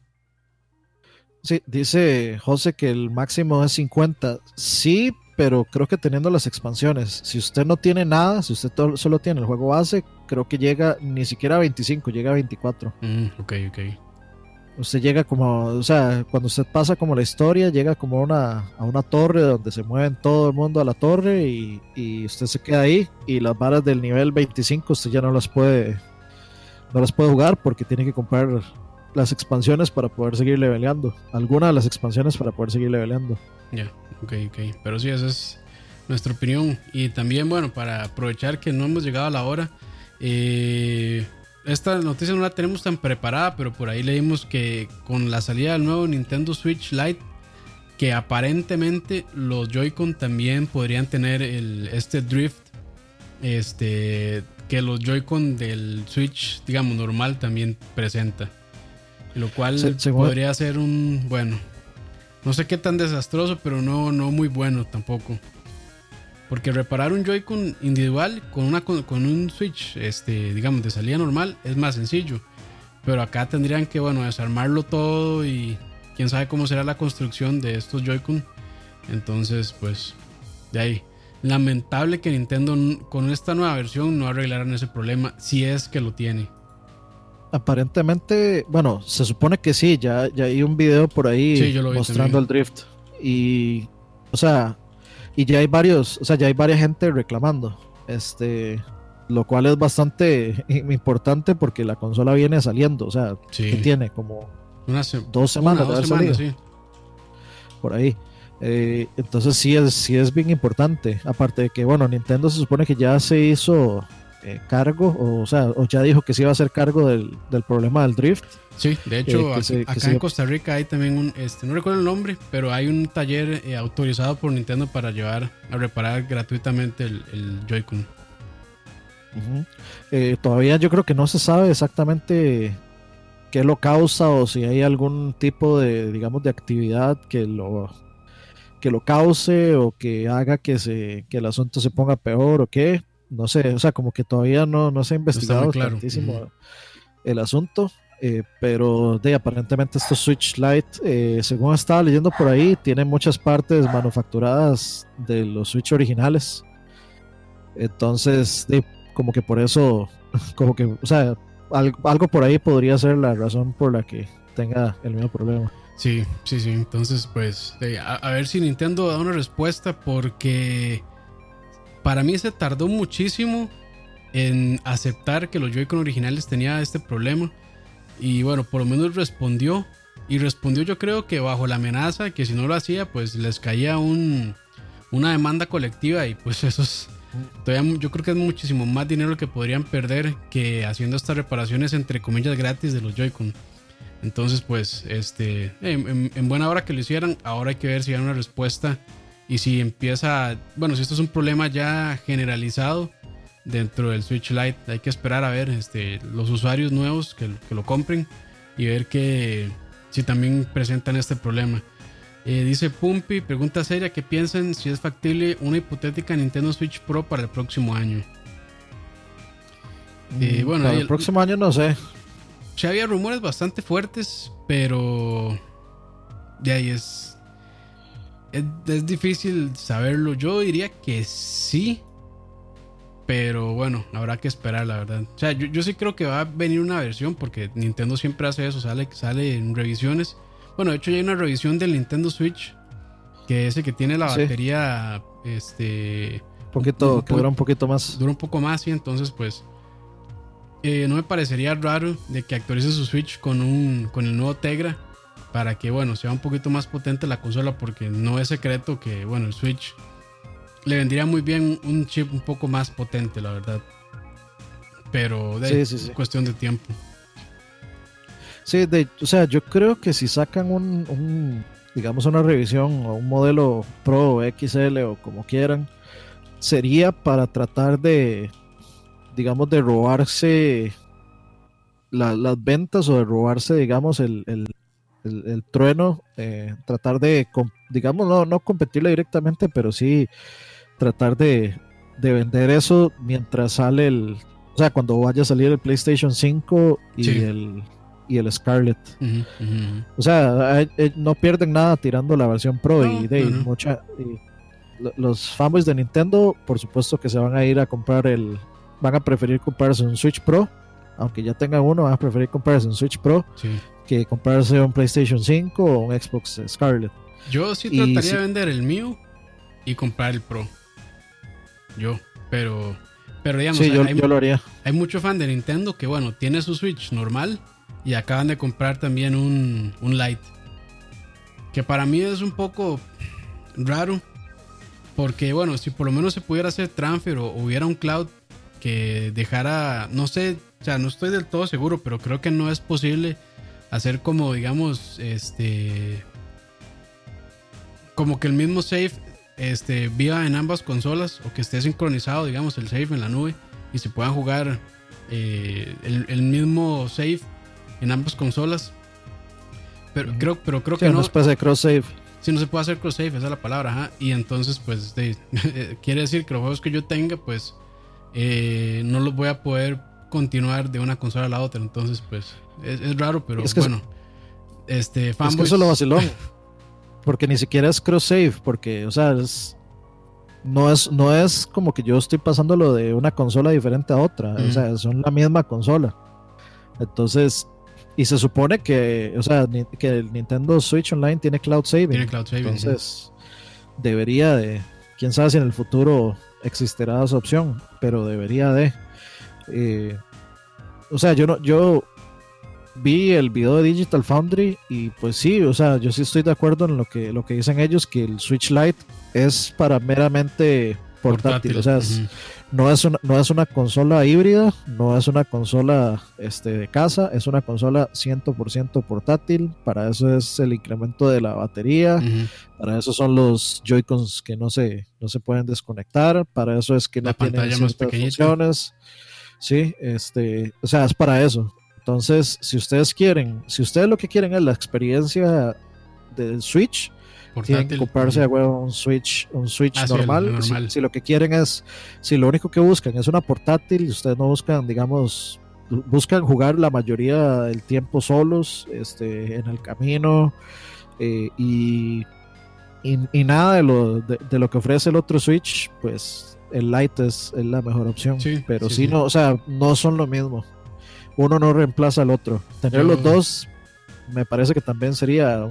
Sí, dice José que el máximo es 50. Sí, pero creo que teniendo las expansiones, si usted no tiene nada, si usted solo tiene el juego base, creo que llega ni siquiera a 25, llega a 24. Mm, ok, ok. Usted llega como, o sea, cuando usted pasa como la historia, llega como a una, a una torre donde se mueven todo el mundo a la torre y, y usted se queda ahí y las varas del nivel 25 usted ya no las puede, no las puede jugar porque tiene que comprar las expansiones para poder seguir leveleando. Algunas de las expansiones para poder seguir leveleando. Ya, ok, ok. Pero sí, esa es nuestra opinión. Y también, bueno, para aprovechar que no hemos llegado a la hora, eh, esta noticia no la tenemos tan preparada, pero por ahí leímos que con la salida del nuevo Nintendo Switch Lite, que aparentemente los Joy-Con también podrían tener el, este drift, este, que los Joy-Con del Switch, digamos, normal también presenta. Lo cual podría ser un, bueno, no sé qué tan desastroso, pero no, no muy bueno tampoco. Porque reparar un Joy-Con individual con, una, con un Switch, este, digamos, de salida normal, es más sencillo. Pero acá tendrían que, bueno, desarmarlo todo y quién sabe cómo será la construcción de estos Joy-Con. Entonces, pues, de ahí. Lamentable que Nintendo con esta nueva versión no arreglaran ese problema, si es que lo tiene aparentemente, bueno, se supone que sí, ya, ya hay un video por ahí mostrando el drift. Y, o sea, y ya hay varios, o sea, ya hay varias gente reclamando. Este, lo cual es bastante importante porque la consola viene saliendo, o sea, tiene como dos semanas de Por ahí. Eh, entonces sí es, sí es bien importante. Aparte de que, bueno, Nintendo se supone que ya se hizo eh, cargo, o, sea, o ya dijo que se iba a hacer cargo del, problema del drift. Sí, de hecho, eh, acá, en Costa Rica hay también un, este, no recuerdo el nombre, pero hay un taller eh, autorizado por Nintendo para llevar a reparar gratuitamente el, el Joy-Con. todavía yo creo que no se sabe exactamente qué lo causa o si hay algún tipo de, digamos, de actividad que lo que lo cause o que haga que se que el asunto se ponga peor o qué no sé, o sea, como que todavía no, no se ha investigado tantísimo el asunto. Eh, pero de aparentemente estos Switch Lite, eh, según estaba leyendo por ahí, tiene muchas partes manufacturadas de los Switch originales. Entonces, de, como que por eso, como que, o sea, algo, por ahí podría ser la razón por la que tenga el mismo problema. Sí, sí, sí. Entonces, pues, a, ver si Nintendo da una respuesta porque para mí se tardó muchísimo en aceptar que los Joy-Con originales tenían este problema. Y bueno, por lo menos respondió. Y respondió yo creo que bajo la amenaza que si no lo hacía, pues les caía un, una demanda colectiva y pues eso es... Yo creo que es muchísimo más dinero que podrían perder que haciendo estas reparaciones entre comillas gratis de los Joy-Con. Entonces, pues, este, en, en, buena hora que lo hicieran, ahora hay que ver si hay una respuesta y si empieza, bueno, si esto es un problema ya generalizado dentro del Switch Lite, hay que esperar a ver este, los usuarios nuevos que, que lo compren y ver que si también presentan este problema. Eh, dice Pumpy, pregunta seria, ¿qué piensan si es factible una hipotética Nintendo Switch Pro para el próximo año? Eh, mm, bueno, para el, próximo año no sé. Ya había rumores bastante fuertes, pero de ahí es, es, difícil saberlo. Yo diría que sí, pero bueno, habrá que esperar, la verdad. O sea, yo, sí creo que va a venir una versión, porque Nintendo siempre hace eso, sale, sale en revisiones bueno, de hecho ya hay una revisión del Nintendo Switch. Que ese que tiene la batería. Este. Poquito, que dura un poquito más. Dura un poco más, y entonces, pues. Eh, no me parecería raro de que actualice su Switch con un. con el nuevo Tegra. Para que, bueno, sea un poquito más potente la consola. Porque no es secreto que, bueno, el Switch le vendría muy bien un chip un poco más potente, la verdad. Pero de cuestión de tiempo. Sí, de, o sea, yo creo que si sacan un, digamos, una revisión o un modelo Pro XL o como quieran, sería para tratar de, digamos, de robarse las ventas o de robarse, digamos, el, trueno, eh, tratar de, digamos, no, no competirle directamente, pero sí tratar de, de vender eso mientras sale el, o sea, cuando vaya a salir el PlayStation 5 y el y el Scarlet. O sea, no pierden nada tirando la versión Pro y de mucha. los fanboys de Nintendo, por supuesto que se van a ir a comprar el. Van a preferir comprarse un Switch Pro, aunque ya tengan uno, van a preferir comprarse un Switch Pro que comprarse un PlayStation 5 o un Xbox Scarlet. Yo sí trataría de vender el mío y comprar el Pro. Yo, pero. Pero digamos, yo, yo lo haría. Hay mucho fan de Nintendo que, bueno, tiene su Switch normal y acaban de comprar también un, un Lite. Que para mí es un poco raro. Porque bueno, si por lo menos se pudiera hacer transfer o hubiera un cloud que dejara, no sé, o sea, no estoy del todo seguro, pero creo que no es posible hacer como, digamos, este, como que el mismo save, este, viva en ambas consolas o que esté sincronizado, digamos, el save en la nube y se puedan jugar eh, el, el, mismo save en ambas consolas. Pero creo, pero creo que no. No se puede hacer cross save. Sí, no se puede hacer cross save, esa es la palabra. Ajá. Y entonces, pues, quiere decir que los juegos que yo tenga, pues, eh, no los voy a poder continuar de una consola a la otra. Entonces, pues, es, raro, pero bueno. este, Es que eso es lo vacilón. porque ni siquiera es cross save, porque, o sea, no es, no es como que yo estoy pasando lo de una consola diferente a otra. O sea, son la misma consola. Entonces, y se supone que, o sea, que el Nintendo Switch Online tiene cloud saving. Tiene cloud saving. Entonces, debería de, quién sabe si en el futuro existirá esa opción, pero debería de. Eh, o sea, yo no, yo vi el video de Digital Foundry y pues sí, o sea, yo sí estoy de acuerdo en lo que, lo que dicen ellos, que el Switch Lite es para meramente portátil, o sea, no es una, no es una consola híbrida, no es una consola este, de casa, es una consola 100% portátil. Para eso es el incremento de la batería, para eso son los Joy-Cons que no se, no se pueden desconectar, para eso es que no tienen ciertas funciones. Sí, este, o sea, es para eso. Entonces, si ustedes quieren, si ustedes lo que quieren es la experiencia del Switch, tienen que comprarse un Switch, un Switch ah, normal. Si, lo que quieren es, si lo único que buscan es una portátil, ustedes no buscan, digamos, buscan jugar la mayoría del tiempo solos, este, en el camino, eh, y, y, nada de lo, de, lo que ofrece el otro Switch, pues el Lite es, la mejor opción. pero si no, o sea, no son lo mismo. Uno no reemplaza al otro. Tener los dos me parece que también sería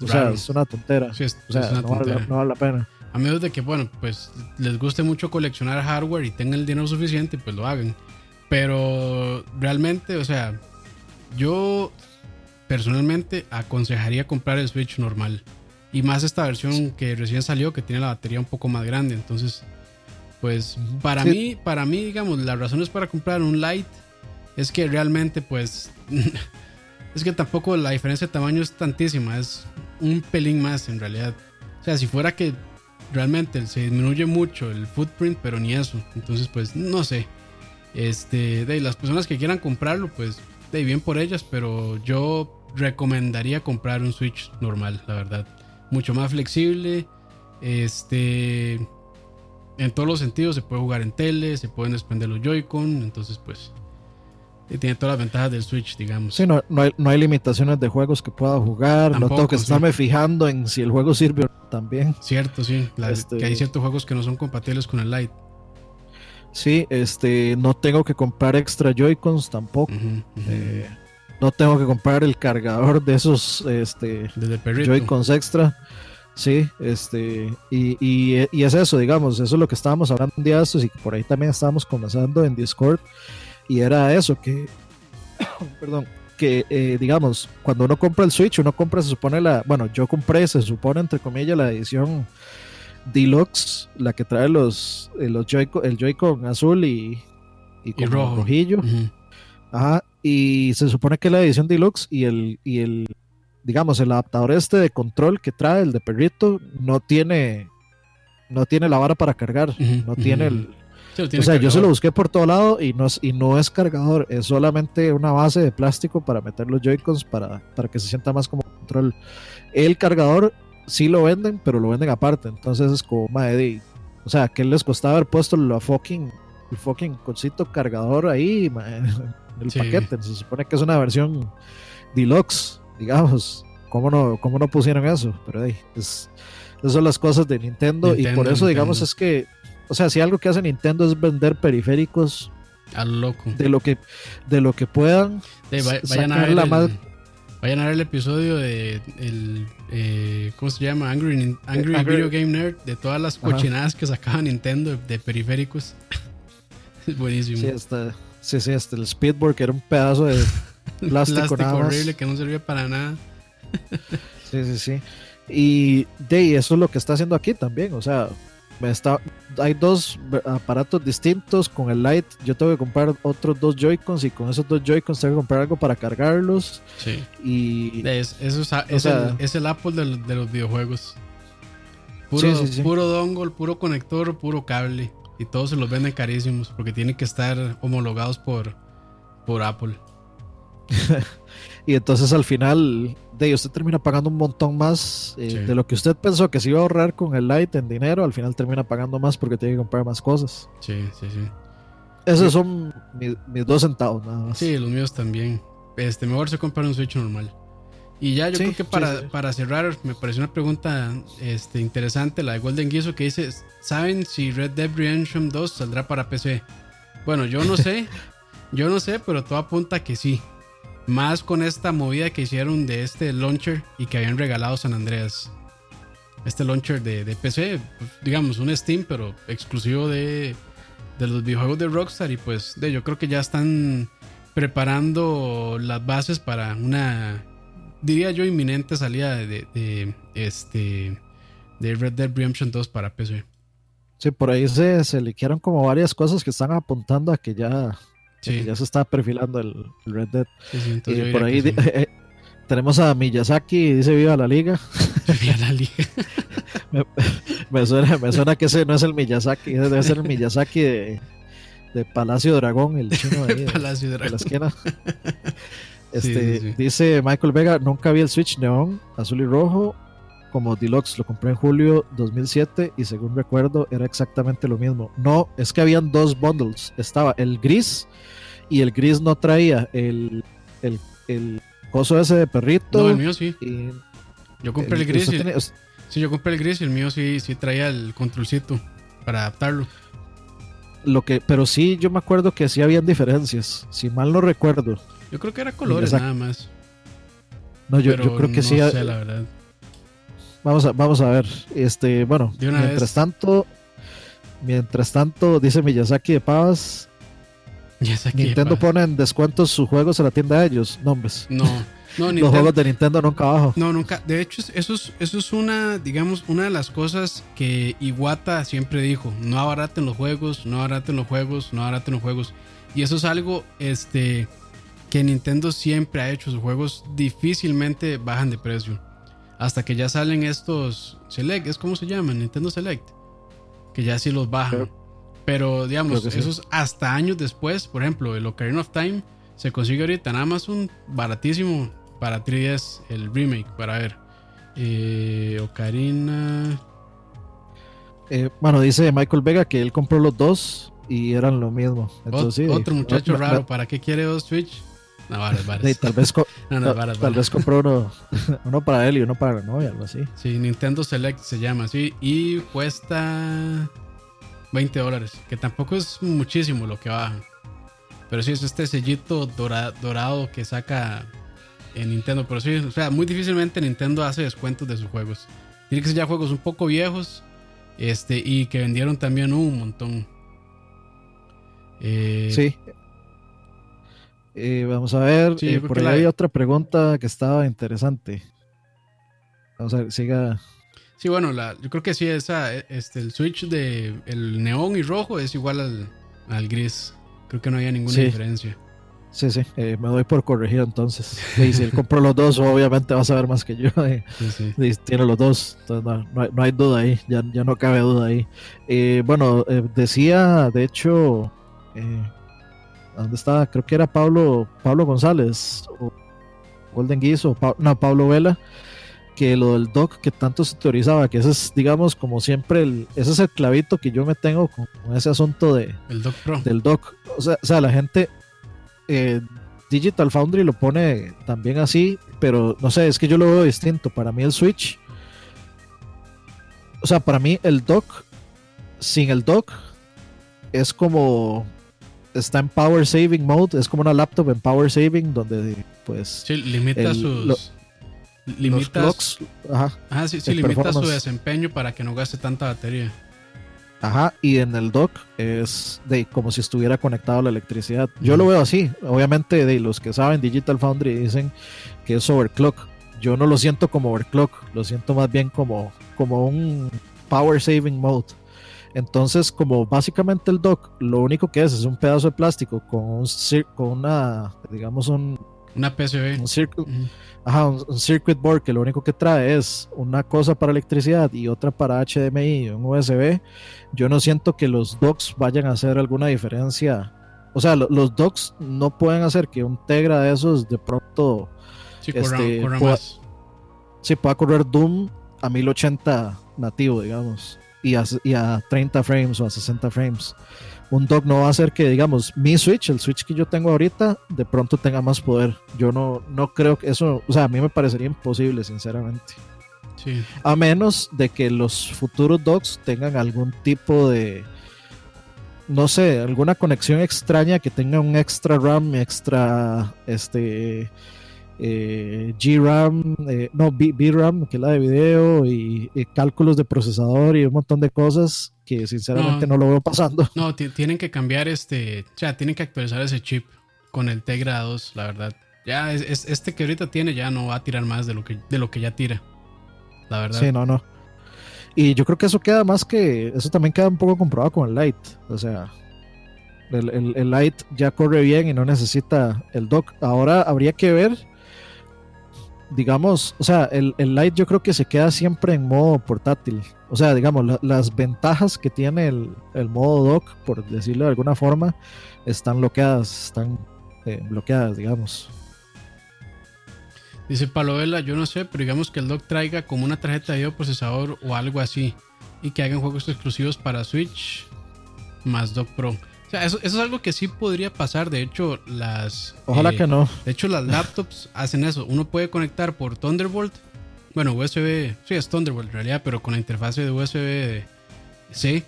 o sea, es una tontera. o sea, no, Vale, la pena. A menos de que, bueno, pues les guste mucho coleccionar hardware y tengan el dinero suficiente, pues lo hagan. Pero realmente, o sea, yo personalmente aconsejaría comprar el Switch normal. Y más esta versión que recién salió, que tiene la batería un poco más grande. Entonces, pues para mí, para mí, digamos, las razones para comprar un Lite es que realmente, pues, Es que tampoco la diferencia de tamaño es tantísima, es un pelín más en realidad. O sea, si fuera que realmente se disminuye mucho el footprint, pero ni eso. Entonces, pues, no sé. Este, de las personas que quieran comprarlo, pues, de bien por ellas, pero yo recomendaría comprar un Switch normal, la verdad. Mucho más flexible. Este, en todos los sentidos, se puede jugar en tele, se pueden expender los Joy-Con, entonces, pues, y tiene todas las ventajas del Switch, digamos. Sí, no, no, hay, no hay limitaciones de juegos que pueda jugar. no tengo que estarme fijando en si el juego sirve o no también. Cierto, sí. este... Que hay ciertos juegos que no son compatibles con el Lite. Sí, este, no tengo que comprar extra Joy-Cons tampoco. Eh, no tengo que comprar el cargador de esos este, Joy-Cons extra. Sí, este, y, y, y, es eso, digamos, eso es lo que estábamos hablando de estos y por ahí también estábamos conversando en Discord y era eso, que, perdón, que eh, digamos, cuando uno compra el Switch, uno compra, se supone la, bueno, yo compré, se supone, entre comillas, la edición Deluxe, la que trae los, eh, los Joy el Joy-Con azul y, y, rojillo. Ajá, y se supone que la edición Deluxe y el, y el, digamos, el adaptador este de control que trae, el de perrito, no tiene, no tiene la vara para cargar, no tiene el o sea, yo se lo busqué por todo lado y no, es, y no es cargador, es solamente una base de plástico para meter los Joy-Cons para, para que se sienta más como control. El cargador sí lo venden, pero lo venden aparte, entonces es como, madre, o sea, ¿qué les costaba haber puesto la fucking, el fucking cosito cargador ahí en el paquete? Se supone que es una versión deluxe, digamos. ¿Cómo no, cómo no pusieron eso? Pero hey, es, esas son las cosas de Nintendo, y por eso, digamos, es que o sea, si algo que hace Nintendo es vender periféricos al loco. De lo que, de lo que puedan. vayan, a ver el, vayan a ver el episodio de el, eh, ¿cómo se llama? Angry, Angry, Video Game Nerd, de todas las cochinadas que sacaba Nintendo de, periféricos. es buenísimo. Sí, hasta, sí, sí, hasta el Speedboard, que era un pedazo de plástico, plástico horrible que no servía para nada. sí, sí, sí. Y de eso es lo que está haciendo aquí también. O sea, Está, hay dos aparatos distintos con el Lite. Yo tengo que comprar otros dos Joy-Cons y con esos dos Joy-Cons tengo que comprar algo para cargarlos. Sí. Y. Es, eso es, el, es, el, Apple de, los videojuegos. Puro, puro dongle, puro conector, puro cable. Y todos se los venden carísimos porque tienen que estar homologados por, por Apple. y entonces al final de usted termina pagando un montón más eh, de lo que usted pensó que se iba a ahorrar con el light en dinero, al final termina pagando más porque tiene que comprar más cosas. Sí, sí, sí. Esos son mis, dos centavos nada más. Sí, los míos también. Este, mejor se compra un Switch normal. Y ya yo creo que para, para, cerrar, me pareció una pregunta este, interesante, la de Golden Guiso, que dice, ¿saben si Red Dead Redemption 2 saldrá para PC? Bueno, yo no sé, yo no sé, pero todo apunta que sí. Más con esta movida que hicieron de este launcher y que habían regalado San Andreas. Este launcher de, PC, digamos, un Steam, pero exclusivo de, los videojuegos de Rockstar. Y pues de, yo creo que ya están preparando las bases para una, diría yo, inminente salida de, este, de Red Dead Redemption 2 para PC. Sí, por ahí se, se como varias cosas que están apuntando a que ya ya se está perfilando el, Red Dead. y por ahí eh, tenemos a Miyazaki, dice Viva la Liga. Viva la Liga. me, suena, que ese no es el Miyazaki, debe ser el Miyazaki de, de Palacio Dragón, el chino de, Palacio Dragón. de la esquina. Este, dice Michael Vega, nunca vi el Switch neón, azul y rojo como Deluxe, lo compré en julio 2007 y según recuerdo era exactamente lo mismo. No, es que habían dos bundles, estaba el gris y el gris no traía el, el, el coso ese de perrito. No, el mío sí. yo compré el, gris. Y, sí, yo compré el gris y el mío sí, sí traía el controlcito para adaptarlo. Lo que, pero sí, yo me acuerdo que sí habían diferencias, si mal no recuerdo. Yo creo que era colores nada más. No, yo, yo creo que sí. Sé, la verdad. Vamos a, vamos a ver. Este, bueno, mientras tanto, mientras tanto, dice Miyazaki de Pavas. Nintendo pone en descuentos sus juegos en la tienda de ellos. Nombres. No. No, Los juegos de Nintendo nunca abajo. No, nunca. De hecho, eso es, eso es una, digamos, una de las cosas que Iwata siempre dijo. No abaraten los juegos, no abaraten los juegos, no abaraten los juegos. Y eso es algo, este, que Nintendo siempre ha hecho sus juegos difícilmente bajan de precio. Hasta que ya salen estos Select, es como se llaman, Nintendo Select. Que ya sí los bajan. Pero, digamos, esos hasta años después, por ejemplo, el Ocarina of Time se consigue ahorita en Amazon baratísimo para 3DS, el remake, para ver. Eh, Ocarina. Eh, bueno, dice Michael Vega que él compró los dos y eran lo mismo. otro muchacho raro, ¿para qué quiere dos Switch? No, varas, varas. tal vez, tal vez compró uno, uno para él y uno para la novia, algo así. Sí, Nintendo Select se llama así. Y cuesta 20 dólares, que tampoco es muchísimo lo que baja. Pero sí, es este sellito dorado, que saca en Nintendo. Pero sí, o sea, muy difícilmente Nintendo hace descuentos de sus juegos. Tiene que ser ya juegos un poco viejos este, y que vendieron también un montón. Eh, sí, eh, vamos a ver, eh, por ahí hay otra pregunta que estaba interesante. Vamos a ver, siga. Sí, bueno, la, yo creo que sí, esa, este, el switch de el neón y rojo es igual al, gris. Creo que no había ninguna diferencia. Sí, sí, eh, me doy por corregir entonces. Y si él compró los dos, obviamente va a saber más que yo. tiene los dos, entonces no, hay, duda ahí, ya, ya no cabe duda ahí. bueno, decía, de hecho, ¿Dónde estaba? Creo que era Pablo, Pablo González, o Golden Geese, o no, Pablo Vela, que lo del doc que tanto se teorizaba, que ese es, digamos, como siempre, el, ese es el clavito que yo me tengo con, ese asunto de, el doc Pro. del doc. O sea, o sea la gente, eh, Digital Foundry lo pone también así, pero no sé, es que yo lo veo distinto. Para mí el Switch, o sea, para mí el dock, sin el dock, es como está en power saving mode, es como una laptop en power saving donde pues sí, limita sus limita clocks, ajá, sí, sí limita su desempeño para que no gaste tanta batería. Ajá, y en el dock es de como si estuviera conectado a la electricidad. Yo lo veo así. Obviamente, de los que saben Digital Foundry dicen que es overclock. Yo no lo siento como overclock, lo siento más bien como, como un power saving mode. Entonces, como básicamente el dock lo único que es es un pedazo de plástico con, un con una, digamos, un... Una PCB. Un, circuit, ajá, un, circuit board que lo único que trae es una cosa para electricidad y otra para HDMI y un USB. Yo no siento que los docks vayan a hacer alguna diferencia. O sea, los docks no pueden hacer que un Tegra de esos de pronto... Sí, este, pueda, sí, pueda correr Doom a 1080 nativo, digamos y a, 30 frames o a 60 frames. Un dock no va a hacer que, digamos, mi Switch, el Switch que yo tengo ahorita, de pronto tenga más poder. Yo no, no creo que eso, o sea, a mí me parecería imposible, sinceramente. Sí. A menos de que los futuros docks tengan algún tipo de, no sé, alguna conexión extraña que tenga un extra RAM, extra, este, eh, GRAM, eh, no, VRAM, que es la de video, y, cálculos de procesador y un montón de cosas que sinceramente no, lo veo pasando. No, tienen que cambiar este, o sea, tienen que actualizar ese chip con el Tegra 2, la verdad. Ya es, este que ahorita tiene ya no va a tirar más de lo que, de lo que ya tira. La verdad. Sí, no, no. Y yo creo que eso queda más que, eso también queda un poco comprobado con el Lite. O sea, el, el, el Lite ya corre bien y no necesita el dock. Ahora habría que ver digamos, o sea, el, el Lite yo creo que se queda siempre en modo portátil. O sea, digamos, las ventajas que tiene el, el, modo dock, por decirlo de alguna forma, están bloqueadas, están eh, bloqueadas, digamos. Dice Palovela, yo no sé, pero digamos que el dock traiga como una tarjeta de video procesador o algo así. Y que hagan juegos exclusivos para Switch más Dock Pro. O sea, eso, es algo que sí podría pasar. De hecho, las. Ojalá eh, que no. De hecho, las laptops hacen eso. Uno puede conectar por Thunderbolt. Bueno, USB. Sí, es Thunderbolt en realidad, pero con la interfase de USB-C.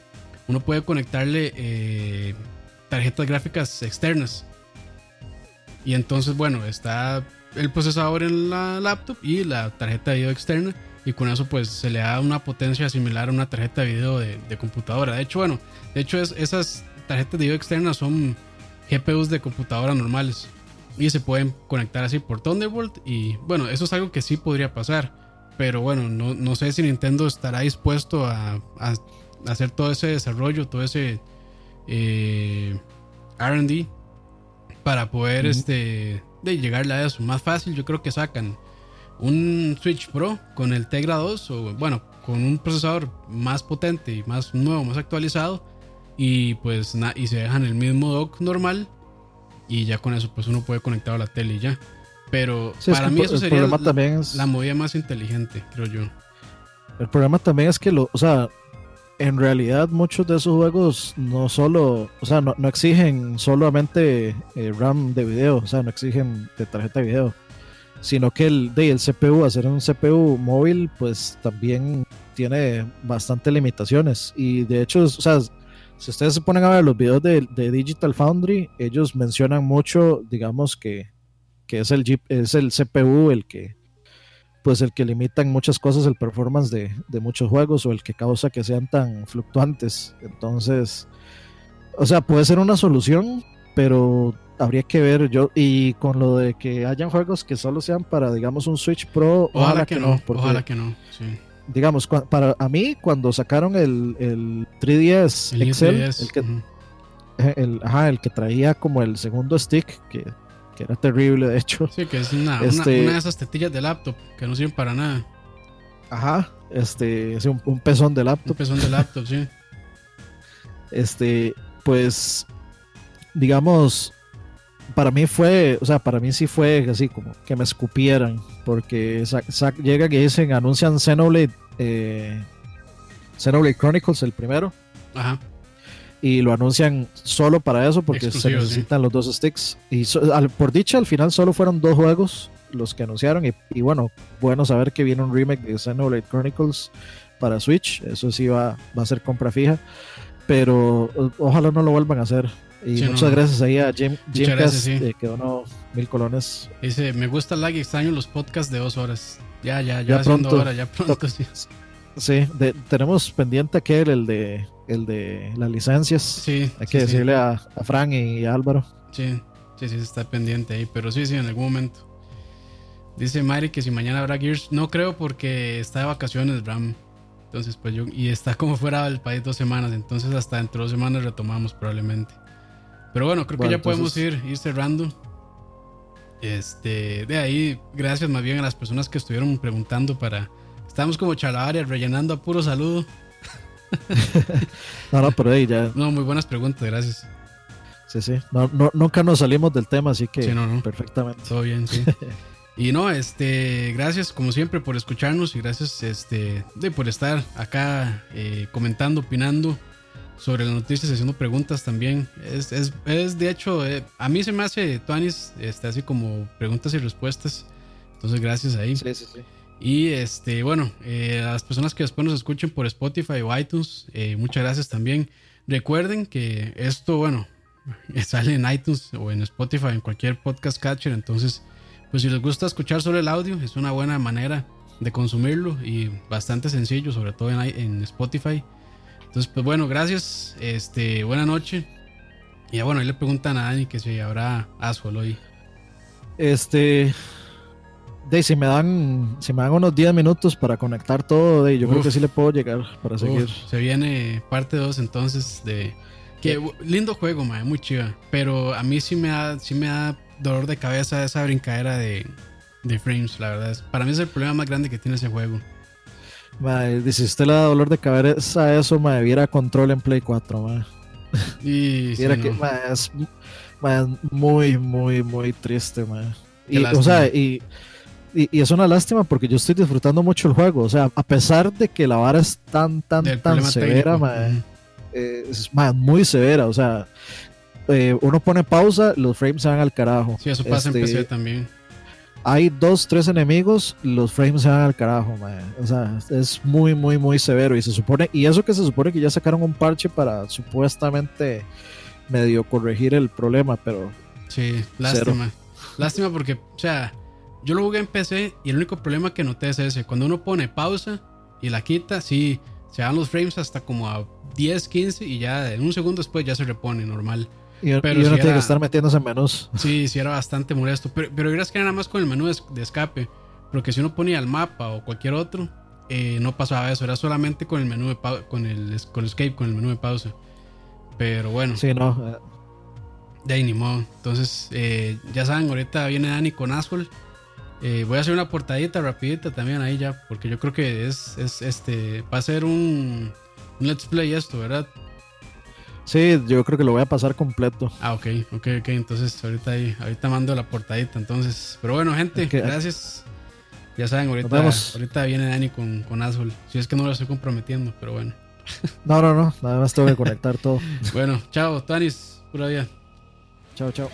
Uno puede conectarle eh, tarjetas gráficas externas. Y entonces, bueno, está el procesador en la laptop y la tarjeta de video externa. Y con eso, pues se le da una potencia similar a una tarjeta de video de, de computadora. De hecho, bueno, de hecho, es, esas tarjetas de video externas son GPUs de computadora normales. Y se pueden conectar así por Thunderbolt y bueno, eso es algo que sí podría pasar, pero bueno, no, sé si Nintendo estará dispuesto a, hacer todo ese desarrollo, todo ese eh, RD para poder este, de llegarle a eso. Más fácil, yo creo que sacan un Switch Pro con el Tegra 2 o bueno, con un procesador más potente y más nuevo, más actualizado y pues y se dejan el mismo dock normal y ya con eso pues uno puede conectar a la tele y ya. Pero para mí eso sería la, también la movida más inteligente, creo yo. El problema también es que lo, o sea, en realidad muchos de esos juegos no solo, o sea, no, exigen solamente eh, RAM de video, o sea, no exigen de tarjeta de video sino que el, de, el CPU, hacer un CPU móvil, pues también tiene bastante limitaciones. Y de hecho, o sea, si ustedes se ponen a ver los videos de, Digital Foundry, ellos mencionan mucho, digamos que, es, el es el CPU el que pues el que limita en muchas cosas el performance de, de muchos juegos o el que causa que sean tan fluctuantes. Entonces, o sea, puede ser una solución, pero habría que ver yo y con lo de que hayan juegos que solo sean para digamos un Switch Pro ojalá, que, no, ojalá que no sí. Digamos para a mí cuando sacaron el, el 3DS Excel el que el, ajá, el que traía como el segundo stick que, que, era terrible de hecho. Sí que es una, este, una, de esas tetillas de laptop que no sirven para nada. ajá este es un, un pezón de laptop. Un pezón de laptop sí. Este pues digamos para mí fue, o sea, para mí sí fue así como que me escupieran, porque llega que dicen, anuncian Xenoblade, eh, Xenoblade Chronicles, el primero. Ajá. Y lo anuncian solo para eso, porque se necesitan los dos sticks. Y por dicha, al final solo fueron dos juegos los que anunciaron. Y, bueno, bueno saber que viene un remake de Xenoblade Chronicles para Switch. Eso sí va, va a ser compra fija. Pero ojalá no lo vuelvan a hacer y muchas gracias ahí a Jim, Jim eh, que donó mil colones. Dice, me gusta el lag y extraño los podcasts de dos horas. Ya, ya, ya, ya pronto, hora, ya pronto. Sí, tenemos pendiente aquel, el de el de las licencias. Sí. Hay que decirle A, a Frank y a Álvaro. Sí, sí, sí, está pendiente ahí, pero sí, sí, en algún momento. Dice Mari que si mañana habrá Gears, no creo porque está de vacaciones, Bram. Entonces, pues yo, y está como fuera del país dos semanas, entonces hasta dentro de dos semanas retomamos probablemente. Pero bueno, creo que ya podemos ir, ir cerrando. Este, de ahí, gracias más bien a las personas que estuvieron preguntando para. Estamos como chalabaria rellenando a puro saludo. no, no, pero ahí ya. No, muy buenas preguntas, gracias. Sí, sí. No, no, nunca nos salimos del tema, así que sí, no, no. perfectamente. Todo bien, sí. y no, este, gracias como siempre por escucharnos y gracias este, de, por estar acá eh, comentando, opinando sobre las noticias, haciendo preguntas también. Es, es, es de hecho, eh, a mí se me hace, Tuanis, este, así como preguntas y respuestas. Entonces, gracias ahí. Sí, sí, sí. Y este, bueno, eh, a las personas que después nos escuchen por Spotify o iTunes, eh, muchas gracias también. Recuerden que esto, bueno, sale en iTunes o en Spotify, en cualquier podcast catcher. Entonces, pues si les gusta escuchar solo el audio, es una buena manera de consumirlo y bastante sencillo, sobre todo en, en Spotify. Entonces, pues bueno, gracias. Este, buena noche. Y ya bueno, ahí le preguntan a Dani que si habrá Asphalt hoy. Este. De, si me dan si me dan unos 10 minutos para conectar todo, de, yo creo que sí le puedo llegar para seguir. Se viene parte 2 entonces de que lindo juego, mae, muy chiva, pero a mí sí me da sí me da dolor de cabeza esa brincadera de, de frames, la verdad. Para mí es el problema más grande que tiene ese juego. Madre, si usted le da dolor de cabeza a eso, madre, viera control en Play 4, madre. Y que, es, muy, muy, muy triste, madre. Y, o sea, y, y, es una lástima porque yo estoy disfrutando mucho el juego. O sea, a pesar de que la vara es tan, tan, tan severa, madre, es muy severa. O sea, eh, uno pone pausa, los frames se van al carajo. Sí, eso pasa en este, PC también hay dos, tres enemigos, los frames se van al carajo, man. O sea, es muy, muy, muy severo. Y se supone, y eso que se supone que ya sacaron un parche para supuestamente medio corregir el problema, pero. Sí, lástima. Lástima porque, o sea, yo lo jugué en PC y el único problema que noté es ese. Cuando uno pone pausa y la quita, sí, se van los frames hasta como a 10, 15 y ya en un segundo después ya se repone normal. Y, pero uno tiene que estar metiéndose en menús. Sí, sí era bastante molesto. Pero, pero que era nada más con el menú de, escape. Porque si uno ponía el mapa o cualquier otro, eh, no pasaba eso. Era solamente con el menú de con el, con escape, con el menú de pausa. Pero bueno. Sí, no. De ahí ni modo. Entonces, eh, ya saben, ahorita viene Dani con Asphalt. Eh, voy a hacer una portadita rapidita también ahí ya, porque yo creo que es, es este, va a ser un, un let's play esto, ¿verdad? Sí, yo creo que lo voy a pasar completo. Ah, ok, ok, ok. Entonces ahorita ahí, ahorita mando la portadita. Entonces, pero bueno, gente, Ok. gracias. Ya saben, ahorita, ahorita viene Dani con, con Azul. Si es que no lo estoy comprometiendo, pero bueno. No, no, no, nada más tengo que conectar todo. Bueno, chao, Tanis, pura vida. Chao, chao.